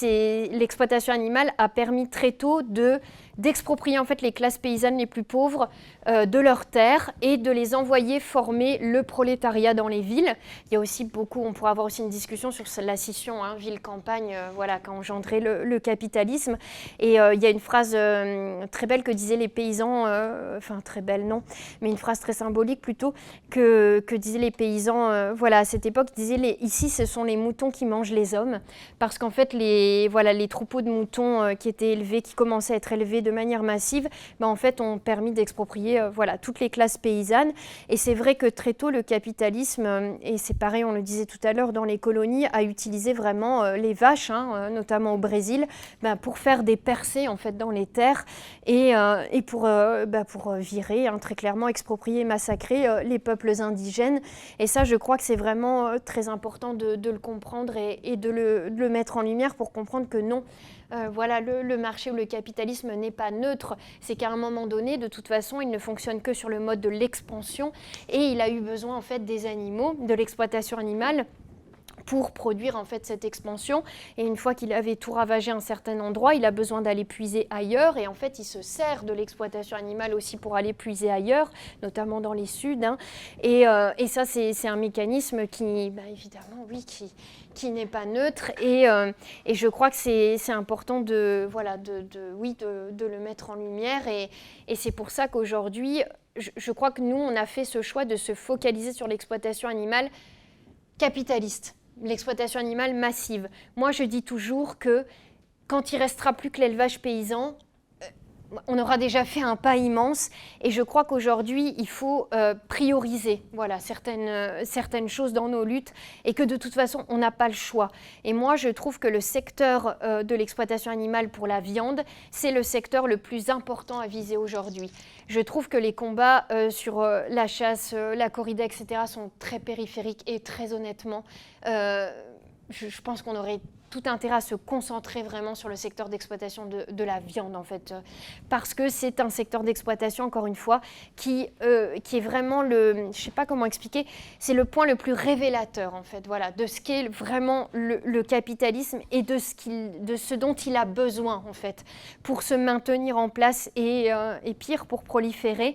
l'exploitation animale a permis très tôt de d'exproprier en fait les classes paysannes les plus pauvres euh, de leurs terres et de les envoyer former le prolétariat dans les villes. Il y a aussi beaucoup, on pourra avoir aussi une discussion sur la scission hein, ville-campagne, euh, voilà, qu'a engendré le, capitalisme. Et euh, il y a une phrase euh, très belle que disaient les paysans, euh, enfin très belle non, mais une phrase très symbolique plutôt, que, que disaient les paysans, euh, voilà, à cette époque, disaient les, ici ce sont les moutons qui mangent les hommes, parce qu'en fait les, voilà, les troupeaux de moutons euh, qui étaient élevés, qui commençaient à être élevés de manière massive, ben, en fait ont permis d'exproprier euh, voilà, toutes les classes paysannes. Et c'est vrai que très tôt le capitalisme, et c'est pareil, on le disait tout à l'heure, dans les colonies, a utilisé vraiment les vaches, hein, notamment au Brésil, ben, pour faire des percées en fait dans les terres et, et pour, ben, pour virer hein, très clairement, exproprier, massacrer les peuples indigènes. Et ça, je crois que c'est vraiment euh, très important de, le comprendre et, et de, le, de le mettre en lumière pour comprendre que non, euh, voilà, le, le marché ou le capitalisme n'est pas neutre. C'est qu'à un moment donné, de toute façon, il ne fonctionne que sur le mode de l'expansion et il a eu besoin en fait des animaux, de l'exploitation animale pour produire en fait cette expansion. Et une fois qu'il avait tout ravagé un certain endroit, il a besoin d'aller puiser ailleurs. Et en fait, il se sert de l'exploitation animale aussi pour aller puiser ailleurs, notamment dans les suds. hein. Et, euh, et ça, c'est un mécanisme qui, bah, évidemment, oui, qui, qui n'est pas neutre. Et, euh, et je crois que c'est important de, voilà, de, de- oui, de, de le mettre en lumière. Et, et c'est pour ça qu'aujourd'hui, je, je crois que nous, on a fait ce choix de se focaliser sur l'exploitation animale capitaliste, l'exploitation animale massive. Moi, je dis toujours que quand il restera plus que l'élevage paysan, on aura déjà fait un pas immense et je crois qu'aujourd'hui, il faut euh, prioriser voilà, certaines, euh, certaines choses dans nos luttes et que de toute façon, on n'a pas le choix. Et moi, je trouve que le secteur euh, de l'exploitation animale pour la viande, c'est le secteur le plus important à viser aujourd'hui. Je trouve que les combats sur la chasse, la corrida, etc. sont très périphériques et très honnêtement, je pense qu'on aurait tout intérêt à se concentrer vraiment sur le secteur d'exploitation de, la viande, en fait, parce que c'est un secteur d'exploitation, encore une fois, qui, euh, est vraiment le, je ne sais pas comment expliquer, c'est le point le plus révélateur, en fait, voilà, de ce qu'est vraiment le, capitalisme et de ce, dont il a besoin, en fait, pour se maintenir en place et, euh, et pire, pour proliférer.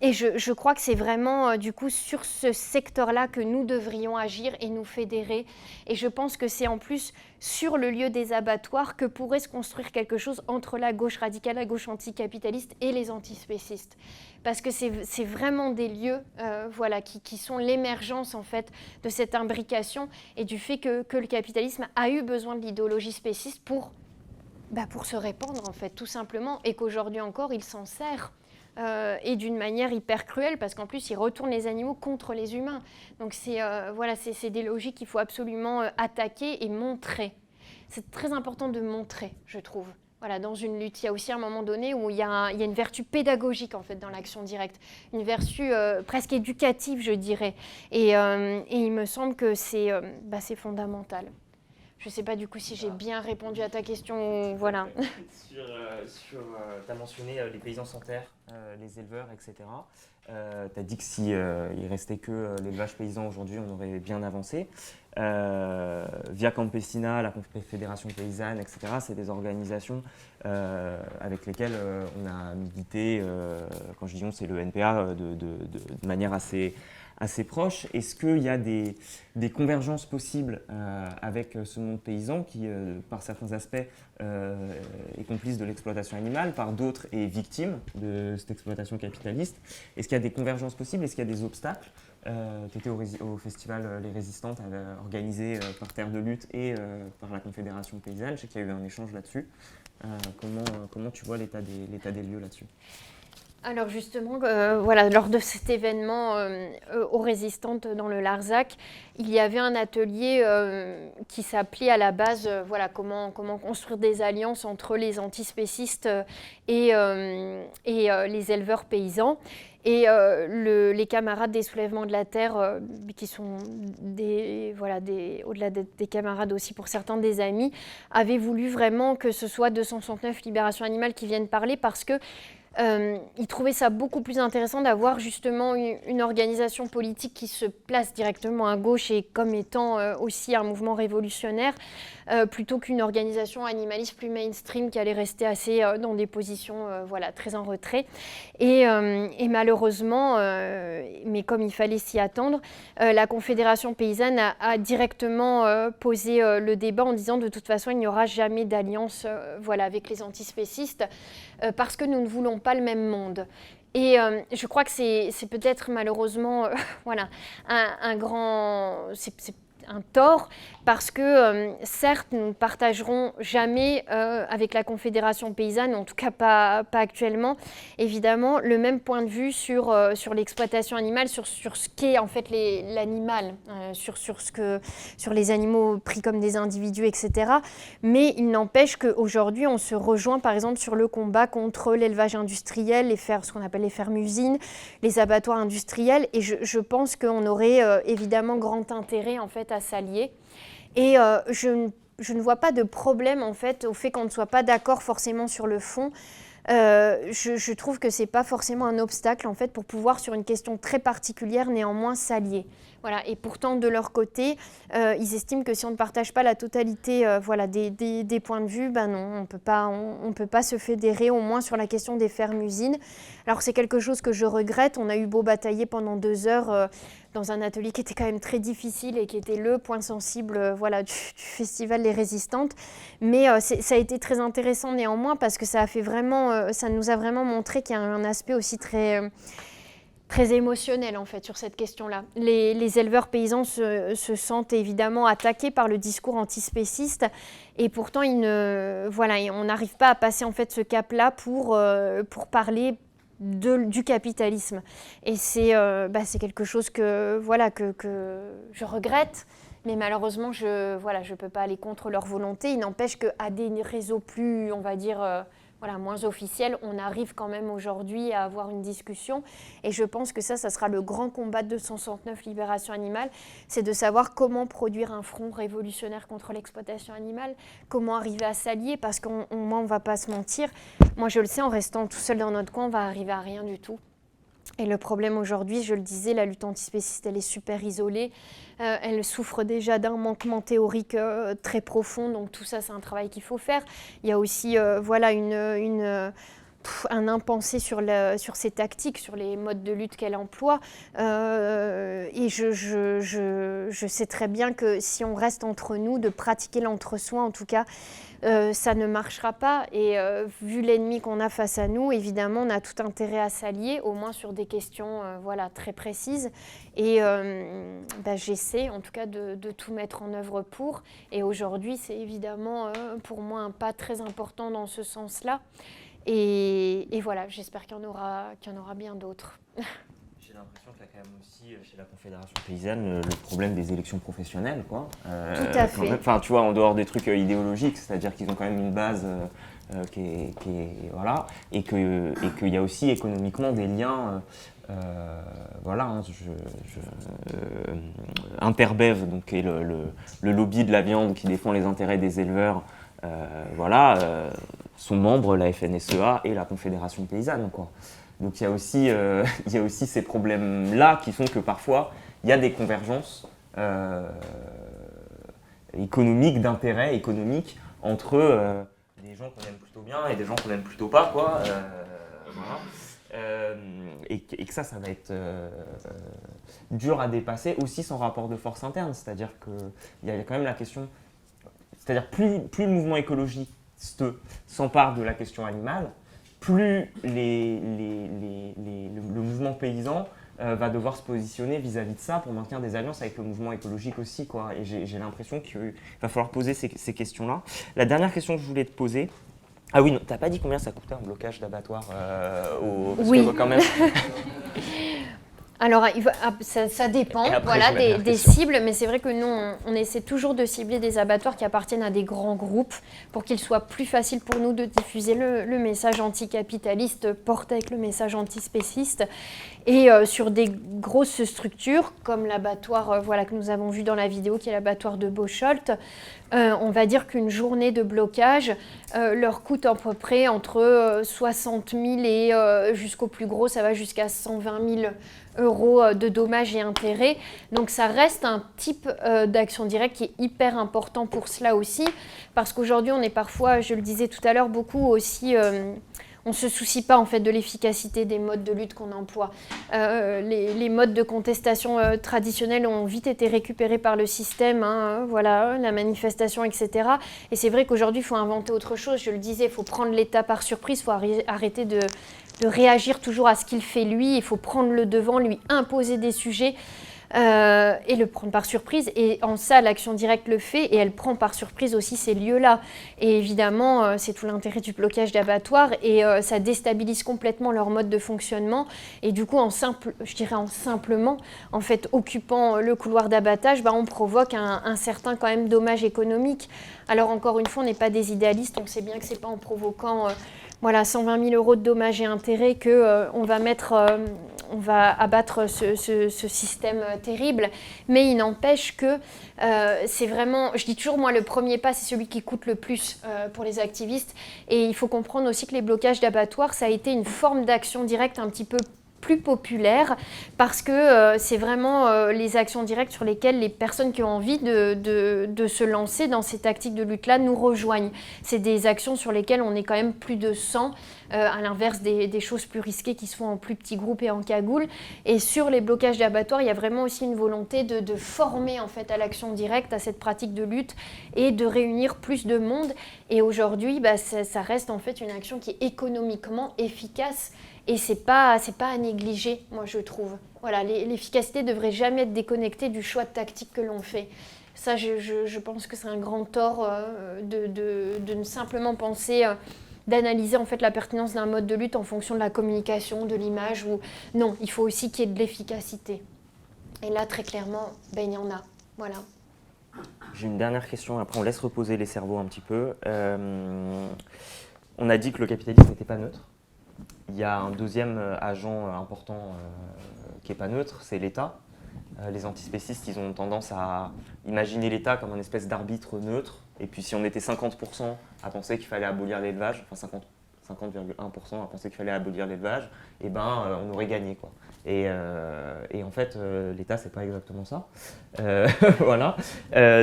Et je, crois que c'est vraiment euh, du coup sur ce secteur-là que nous devrions agir et nous fédérer. Et je pense que c'est en plus sur le lieu des abattoirs que pourrait se construire quelque chose entre la gauche radicale, la gauche anticapitaliste et les antispécistes. Parce que c'est c'est vraiment des lieux euh, voilà, qui, qui sont l'émergence en fait de cette imbrication et du fait que, que le capitalisme a eu besoin de l'idéologie spéciste pour, bah, pour se répandre en fait tout simplement et qu'aujourd'hui encore il s'en sert. Euh, et d'une manière hyper cruelle parce qu'en plus il retourne les animaux contre les humains. Donc c'est euh, voilà, c'est des logiques qu'il faut absolument euh, attaquer et montrer. C'est très important de montrer, je trouve. Voilà, dans une lutte, il y a aussi un moment donné où il y a, une vertu pédagogique en fait dans l'action directe, une vertu presque éducative, je dirais. Et, il me semble que c'est bah, fondamental. Je ne sais pas du coup si j'ai bien répondu à ta question. Voilà. Sur, euh, sur, euh, tu as mentionné euh, les paysans sans terre, les éleveurs, etc. tu as dit que si il restait que l'élevage paysan aujourd'hui, on aurait bien avancé. Via Campesina, la Confédération paysanne, etc., c'est des organisations avec lesquelles on a milité, quand je dis on, c'est le NPA, de, de- de- de manière assez, assez proche. Est-ce qu'il y a des, convergences possibles euh, avec ce monde paysan qui, euh, par certains aspects, euh, est complice de l'exploitation animale, par d'autres est victime de cette exploitation capitaliste? Est-ce qu'il y a des convergences possibles? Est-ce qu'il y a des obstacles? Tu étais au, festival euh, Les Résistantes, euh, organisé euh, par Terre de Lutte et euh, par la Confédération Paysanne. Je sais qu'il y a eu un échange là-dessus. Euh, comment, euh, comment tu vois l'état des, l'état des lieux là-dessus? Alors justement, euh, voilà, lors de cet événement euh, euh, aux résistantes dans le Larzac, il y avait un atelier qui s'appelait à la base, voilà, comment, comment construire des alliances entre les antispécistes et, et les éleveurs paysans. Et le- les camarades des soulèvements de la terre, qui sont des, voilà, des, au-delà des, des camarades aussi pour certains des amis, avaient voulu vraiment que ce soit 269 Libération Animale qui viennent parler parce que euh, ils trouvaient ça beaucoup plus intéressant d'avoir justement une, une organisation politique qui se place directement à gauche et comme étant euh, aussi un mouvement révolutionnaire, euh, plutôt qu'une organisation animaliste plus mainstream qui allait rester assez euh, dans des positions euh, voilà, très en retrait. Et, malheureusement, mais comme il fallait s'y attendre, la Confédération paysanne a, directement posé le débat en disant de toute façon il n'y aura jamais d'alliance voilà, avec les antispécistes parce que nous ne voulons pas le même monde. Et je crois que c'est peut-être malheureusement voilà, un, un grand... c'est un tort parce que euh, certes nous ne partagerons jamais euh, avec la Confédération paysanne, en tout cas pas, actuellement, évidemment, le même point de vue sur, euh, sur l'exploitation animale, sur, sur ce qu'est en fait l'animal, sur, sur, sur les animaux pris comme des individus, etc. Mais il n'empêche qu'aujourd'hui, on se rejoint par exemple sur le combat contre l'élevage industriel, les ce qu'on appelle les fermes-usines, les abattoirs industriels. Et je, je pense qu'on aurait évidemment grand intérêt en fait à s'allier. Et euh, je, ne- vois pas de problème en fait au fait qu'on ne soit pas d'accord forcément sur le fond. Euh, je, trouve que c'est pas forcément un obstacle en fait pour pouvoir sur une question très particulière néanmoins s'allier. Voilà. Et pourtant de leur côté, euh, ils estiment que si on ne partage pas la totalité voilà, des, des- points de vue, ben non, on peut pas, on, peut pas se fédérer au moins sur la question des fermes-usines. Alors c'est quelque chose que je regrette. On a eu beau batailler pendant deux heures dans un atelier qui était quand même très difficile et qui était le point sensible euh, voilà, du, festival Les Résistantes. Mais euh, ça a été très intéressant néanmoins parce que ça, a fait vraiment, euh, ça nous a vraiment montré qu'il y a un aspect aussi très... très émotionnel en fait sur cette question-là. Les, éleveurs paysans se, se sentent évidemment attaqués par le discours antispéciste et pourtant ils ne, voilà, on n'arrive pas à passer en fait ce cap-là pour, pour parler du capitalisme. Et c'est euh, bah, c'est quelque chose que, voilà, que je regrette. Mais malheureusement, je ne voilà, je peux pas aller contre leur volonté. Il n'empêche qu'à des réseaux plus, on va dire, euh, voilà, moins officiels, on arrive quand même aujourd'hui à avoir une discussion. Et je pense que ça, ça sera le grand combat de 269 Libération Animale, c'est de savoir comment produire un front révolutionnaire contre l'exploitation animale, comment arriver à s'allier, parce qu'on on va pas se mentir. Moi, je le sais, en restant tout seul dans notre coin, on va arriver à rien du tout. Et le problème aujourd'hui, je le disais, la lutte antispéciste, elle est super isolée. Euh, elle souffre déjà d'un manquement théorique euh, très profond. Donc tout ça, c'est un travail qu'il faut faire. Il y a aussi euh, voilà, un impensé sur, ses tactiques, sur les modes de lutte qu'elle emploie. Et je, je sais très bien que si on reste entre nous, de pratiquer l'entre-soi, en tout cas, euh, ça ne marchera pas. Et euh, vu l'ennemi qu'on a face à nous, évidemment, on a tout intérêt à s'allier, au moins sur des questions euh, voilà, très précises. Et bah, j'essaie, en tout cas, de, tout mettre en œuvre pour. Et aujourd'hui, c'est évidemment pour moi un pas très important dans ce sens-là. Et, et voilà, j'espère qu'il y en qu'il y en aura bien d'autres. J'ai l'impression qu'il y a quand même aussi euh, chez la Confédération paysanne le problème des élections professionnelles, quoi. Euh, Tout à fait. Enfin, tu vois, en dehors des trucs euh, idéologiques, c'est-à-dire qu'ils ont quand même une base euh, qui, est, qui est- voilà, et que et qu'il y a aussi économiquement des liens. euh, voilà, hein, je, je- Interbev, donc qui est le, le- le lobby de la viande qui défend les intérêts des éleveurs, voilà, sont membres la FNSEA et la Confédération paysanne, quoi. Donc il y a aussi, euh, il y a aussi ces problèmes-là qui font que parfois il y a des convergences euh, économiques, d'intérêts économiques entre euh, des gens qu'on aime plutôt bien et des gens qu'on aime plutôt pas, quoi. Et, que- ça, ça va être dur à dépasser aussi sans rapport de force interne. C'est-à-dire qu'il y a quand même la question. C'est-à-dire plus, plus le mouvement écologiste s'empare de la question animale, plus les, les- les- les- le, mouvement paysan euh, va devoir se positionner vis-à-vis de ça pour maintenir des alliances avec le mouvement écologique aussi. Quoi. Et j'ai l'impression qu'il va falloir poser ces, ces questions-là. La dernière question que je voulais te poser, ah oui, t'as pas dit combien ça coûtait un blocage d'abattoir euh, au... parce que, Oui. quand même? Alors, ah, ça, ça dépend après, voilà, des, cibles, mais c'est vrai que nous, on, on essaie toujours de cibler des abattoirs qui appartiennent à des grands groupes pour qu'il soit plus facile pour nous de diffuser le, le message anticapitaliste porté avec le message antispéciste. Et euh, sur des grosses structures, comme l'abattoir euh, voilà, que nous avons vu dans la vidéo, qui est l'abattoir de Bocholt, euh, on va dire qu'une journée de blocage leur coûte à peu près entre euh, 60 000 et jusqu'au plus gros, ça va jusqu'à 120 000 euros de dommages et intérêts. Donc ça reste un type d'action directe qui est hyper important pour cela aussi, parce qu'aujourd'hui on est parfois, je le disais tout à l'heure, beaucoup aussi... on ne se soucie pas en fait de l'efficacité des modes de lutte qu'on emploie. Euh, les, modes de contestation euh, traditionnels ont vite été récupérés par le système, hein, voilà, la manifestation, etc. Et c'est vrai qu'aujourd'hui, il faut inventer autre chose. Je le disais, il faut prendre l'État par surprise, il faut arrêter de réagir toujours à ce qu'il fait lui. Il faut prendre le devant, lui imposer des sujets. Euh, et le prendre par surprise. Et en ça, l'action directe le fait et elle prend par surprise aussi ces lieux-là. Et évidemment, euh, c'est tout l'intérêt du blocage d'abattoirs et euh, ça déstabilise complètement leur mode de fonctionnement. Et du coup, en simple, je dirais en simplement, en fait, occupant le couloir d'abattage, bah, on provoque un, un certain quand même dommage économique. Alors encore une fois, on n'est pas des idéalistes, on sait bien que c'est pas en provoquant voilà, 120 000 euros de dommages et intérêts que euh, va mettre, euh, on va abattre ce, système euh, terrible. Mais il n'empêche que c'est vraiment, je dis toujours moi, le premier pas, c'est celui qui coûte le plus pour les activistes. Et il faut comprendre aussi que les blocages d'abattoirs, ça a été une forme d'action directe un petit peu plus populaire parce que euh, c'est vraiment euh, les actions directes sur lesquelles les personnes qui ont envie de, de- se lancer dans ces tactiques de lutte-là nous rejoignent. C'est des actions sur lesquelles on est quand même plus de 100, euh, à l'inverse des, choses plus risquées qui se font en plus petits groupes et en cagoule. Et sur les blocages d'abattoirs, il y a vraiment aussi une volonté de, former en fait à l'action directe, à cette pratique de lutte et de réunir plus de monde. Et aujourd'hui, bah, ça, reste en fait une action qui est économiquement efficace et c'est pas c'est pas à négliger, moi je trouve. Voilà, l'e- l'efficacité devrait jamais être déconnectée du choix de tactique que l'on fait. Ça, je, pense que c'est un grand tort euh, de ne simplement penser, euh, d'analyser en fait la pertinence d'un mode de lutte en fonction de la communication, de l'image. Ou non, il faut aussi qu'il y ait de l'efficacité. Et là, très clairement, ben il y en a. Voilà. J'ai une dernière question, après on laisse reposer les cerveaux un petit peu. Euh, on a dit que le capitalisme n'était pas neutre. Il y a un deuxième euh, agent euh, important qui n'est pas neutre, c'est l'État. Les antispécistes, ils ont tendance à imaginer l'État comme une espèce d'arbitre neutre. Et puis si on était 50% à penser qu'il fallait abolir l'élevage, enfin 50 50,1% à penser qu'il fallait abolir l'élevage, et ben euh, on aurait gagné quoi. Et, euh, et en fait, euh, l'État, c'est pas exactement ça. Euh, voilà.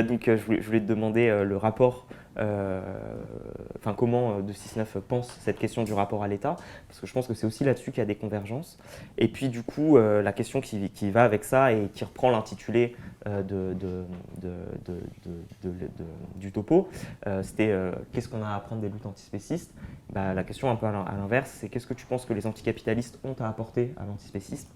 Donc, je, voulais, te demander le rapport, enfin, comment euh, 269 pense cette question du rapport à l'État, parce que je pense que c'est aussi là-dessus qu'il y a des convergences. Et puis, du coup, euh, la question qui, va avec ça et qui reprend l'intitulé euh, du topo, euh, c'était euh, qu'est-ce qu'on a à apprendre des luttes antispécistes? Bah, La question un peu à l'in- à l'inverse, c'est qu'est-ce que tu penses que les anticapitalistes ont à apporter à l'antispécisme?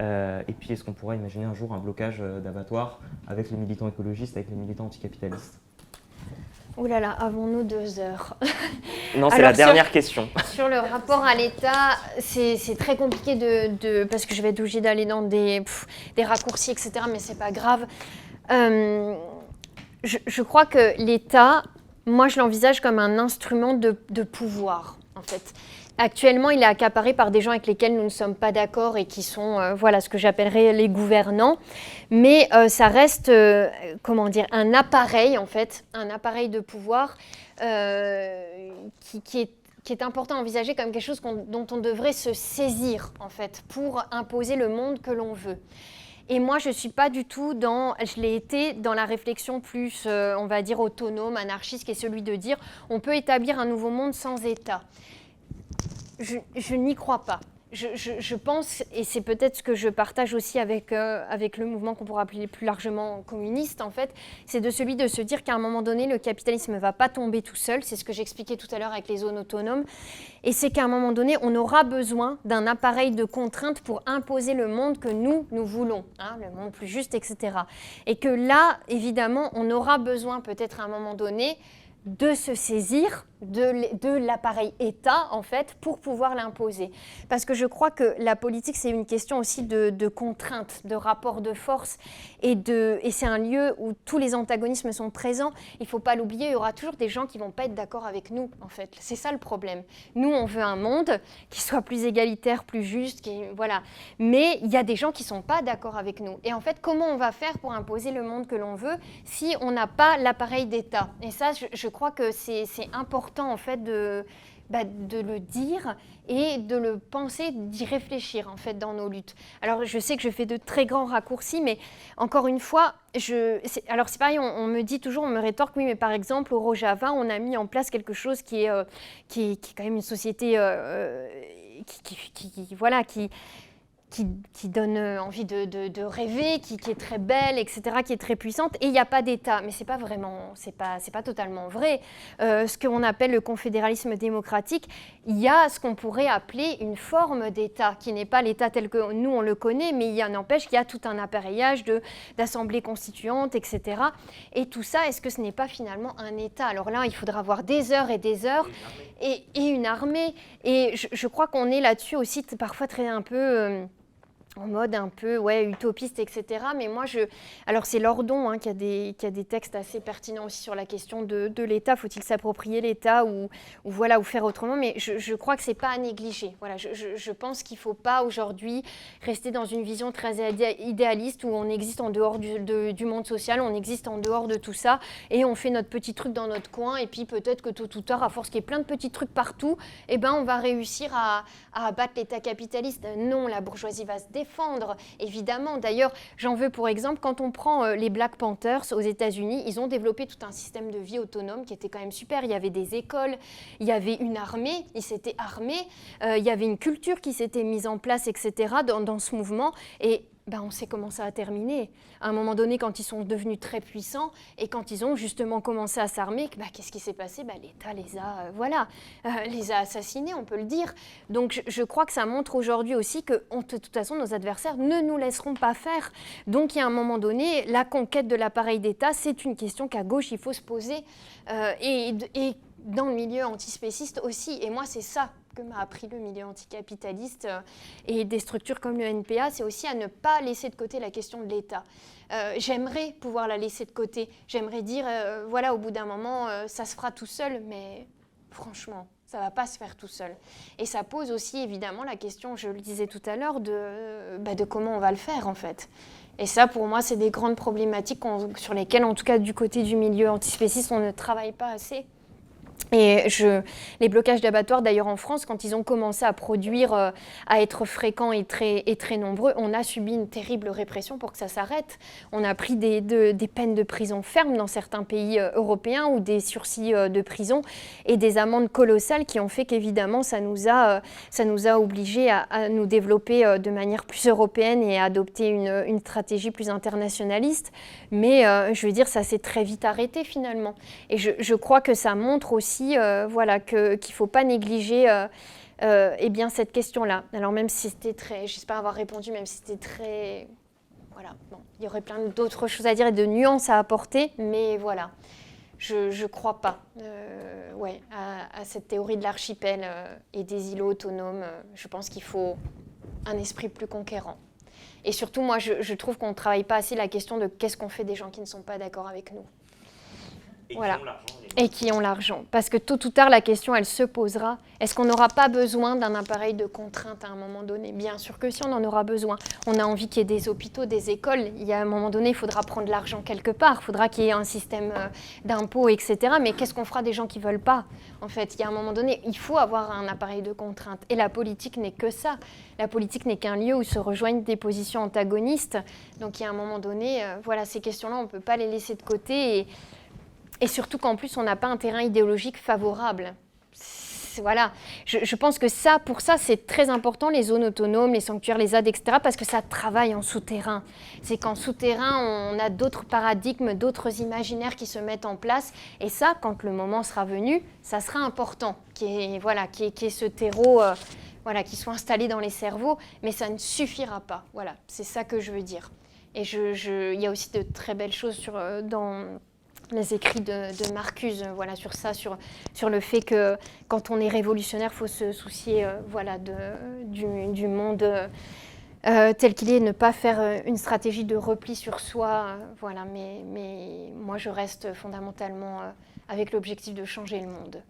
Euh, et puis, est-ce qu'on pourrait imaginer un jour un blocage euh, d'abattoirs avec les militants écologistes, avec les militants anticapitalistes? Ouh là là, avons-nous deux heures Non, c'est la sur- dernière question. Sur le rapport à l'État, c'est c'est très compliqué de, de- parce que je vais être obligée d'aller dans des, pff, des raccourcis, etc. Mais c'est pas grave. Euh, je, je crois que l'État, moi, je l'envisage comme un instrument de, de pouvoir, en fait. Actuellement, il est accaparé par des gens avec lesquels nous ne sommes pas d'accord et qui sont, euh, voilà, ce que j'appellerais les gouvernants. Mais euh, ça reste, euh, comment dire, un appareil, en fait, un appareil de pouvoir qui, est important à envisager comme quelque chose dont on devrait se saisir, en fait, pour imposer le monde que l'on veut. Et moi, je ne suis pas du tout dans, je l'ai été dans la réflexion plus, on va dire, autonome, anarchiste, qui est celui de dire on peut établir un nouveau monde sans État. Je, n'y crois pas. je, pense, et c'est peut-être ce que je partage aussi avec, euh, avec le mouvement qu'on pourrait appeler plus largement communiste, en fait, c'est de celui de se dire qu'à un moment donné, le capitalisme ne va pas tomber tout seul. C'est ce que j'expliquais tout à l'heure avec les zones autonomes. Et c'est qu'à un moment donné, on aura besoin d'un appareil de contrainte pour imposer le monde que nous, nous voulons, hein, le monde plus juste, etc. Et que là, évidemment, on aura besoin peut-être à un moment donné de se saisir de, l'appareil État, en fait, pour pouvoir l'imposer. Parce que je crois que la politique, c'est une question aussi de, de contrainte, de rapport de force, et, et c'est un lieu où tous les antagonismes sont présents. Il ne faut pas l'oublier, il y aura toujours des gens qui ne vont pas être d'accord avec nous, en fait. C'est ça le problème. Nous, on veut un monde qui soit plus égalitaire, plus juste, qui, voilà. Mais il y a des gens qui ne sont pas d'accord avec nous. Et en fait, comment on va faire pour imposer le monde que l'on veut si on n'a pas l'appareil d'État? Et ça, je crois que c'est important bah, de le dire et de le penser, d'y réfléchir en fait dans nos luttes. Alors je sais que je fais de très grands raccourcis, mais encore une fois, alors c'est pareil, on, me dit toujours, on me rétorque, oui, mais par exemple au Rojava, on a mis en place quelque chose qui est, euh, qui, est quand même une société euh, euh, qui, voilà, qui, qui, donne euh, envie de, rêver, qui, est très belle, etc., qui est très puissante, et il n'y a pas d'État. Mais c'est pas vraiment, c'est pas, c'est pas totalement vrai. Euh, ce qu'on appelle le confédéralisme démocratique, il y a ce qu'on pourrait appeler une forme d'État, qui n'est pas l'État tel que nous on le connaît, mais il y en empêche qu'il y a tout un appareillage de, d'assemblées constituantes, etc. Et tout ça, est-ce que ce n'est pas finalement un État? Alors là, il faudra avoir des heures et des heures, et, une armée. Et je, crois qu'on est là-dessus aussi parfois très un peu... Euh, en mode un peu utopiste, etc. Mais moi, je... Alors c'est Lordon hein, qui, a des, qui a des textes assez pertinents aussi sur la question de, de l'État. Faut-il s'approprier l'État ou, voilà, ou faire autrement? Mais je, je crois que c'est pas à négliger. Voilà, je, je pense qu'il ne faut pas aujourd'hui rester dans une vision très idéaliste où on existe en dehors du, du, monde social, on existe en dehors de tout ça et on fait notre petit truc dans notre coin et puis peut-être que tôt ou tard, à force qu'il y ait plein de petits trucs partout, eh ben, on va réussir à, à abattre l'État capitaliste. Non, la bourgeoisie va se défendre défendre, évidemment. D'ailleurs, j'en veux pour exemple, quand on prend euh, les Black Panthers aux États-Unis, ils ont développé tout un système de vie autonome qui était quand même super. Il y avait des écoles, il y avait une armée, ils s'étaient armés, euh, il y avait une culture qui s'était mise en place, etc., dans, dans ce mouvement. Et ben, on sait comment ça a terminé. À un moment donné, quand ils sont devenus très puissants et quand ils ont justement commencé à s'armer, ben, qu'est-ce qui s'est passé? Ben, L'État les a, euh, voilà, euh, les a assassinés, on peut le dire. Donc je, crois que ça montre aujourd'hui aussi que de toute façon, nos adversaires ne nous laisseront pas faire. Donc il y a un moment donné, la conquête de l'appareil d'État, c'est une question qu'à gauche, il faut se poser. Euh, et, dans le milieu antispéciste aussi. Et moi, c'est ça que m'a appris le milieu anticapitaliste euh, et des structures comme le NPA, c'est aussi à ne pas laisser de côté la question de l'État. Euh, j'aimerais pouvoir la laisser de côté. J'aimerais dire, euh, voilà, au bout d'un moment, ça se fera tout seul, mais franchement, ça va pas se faire tout seul. Et ça pose aussi évidemment la question, je le disais tout à l'heure, de, bah, de comment on va le faire en fait. Et ça, pour moi, c'est des grandes problématiques sur lesquelles, en tout cas du côté du milieu antispéciste, on ne travaille pas assez. Et les blocages d'abattoirs, d'ailleurs en France, quand ils ont commencé à produire, euh, à être fréquents et très, et très nombreux, on a subi une terrible répression pour que ça s'arrête. On a pris des, peines de prison fermes dans certains pays euh, européens ou des sursis euh, de prison et des amendes colossales qui ont fait qu'évidemment ça nous a, ça a obligés à, nous développer de manière plus européenne et à adopter une, une stratégie plus internationaliste. Mais je veux dire, ça s'est très vite arrêté finalement. Et je crois que ça montre aussi euh, voilà, qu'il ne faut pas négliger euh, euh, eh bien, cette question-là. Alors même si c'était très, j'espère avoir répondu, même si c'était très... Voilà, bon, il y aurait plein d'autres choses à dire et de nuances à apporter, mais voilà, je ne crois pas ouais, à, cette théorie de l'archipel et des îlots autonomes. Je pense qu'il faut un esprit plus conquérant. Et surtout, moi, je, je trouve qu'on ne travaille pas assez la question de qu'est-ce qu'on fait des gens qui ne sont pas d'accord avec nous. Et voilà. Qui et qui ont l'argent. Parce que tôt ou tard, la question, elle se posera. Est-ce qu'on n'aura pas besoin d'un appareil de contrainte à un moment donné? Bien sûr que si, on en aura besoin. On a envie qu'il y ait des hôpitaux, des écoles. Il y a un moment donné, il faudra prendre l'argent quelque part. Il faudra qu'il y ait un système euh, d'impôts, etc. Mais qu'est-ce qu'on fera des gens qui ne veulent pas? En fait, il y a un moment donné, il faut avoir un appareil de contrainte. Et la politique n'est que ça. La politique n'est qu'un lieu où se rejoignent des positions antagonistes. Donc il y a un moment donné, euh, voilà, ces questions-là, on ne peut pas les laisser de côté. Et, et surtout qu'en plus, on n'a pas un terrain idéologique favorable. voilà, je, je, pense que ça, pour ça, c'est très important, les zones autonomes, les sanctuaires, les ZAD, etc., parce que ça travaille en souterrain. C'est qu'en souterrain, on a d'autres paradigmes, d'autres imaginaires qui se mettent en place. Et ça, quand le moment sera venu, ça sera important, voilà, qui est ce terreau... Euh, voilà, qui soit installé dans les cerveaux, mais ça ne suffira pas. Voilà, c'est ça que je veux dire. Et je, je, il y a aussi de très belles choses sur, euh, dans les écrits de, Marcuse euh, voilà, sur ça, sur, sur le fait que quand on est révolutionnaire, il faut se soucier euh, voilà, de, du, monde euh, tel qu'il est, ne pas faire une stratégie de repli sur soi. voilà, mais, mais moi, je reste fondamentalement avec l'objectif de changer le monde.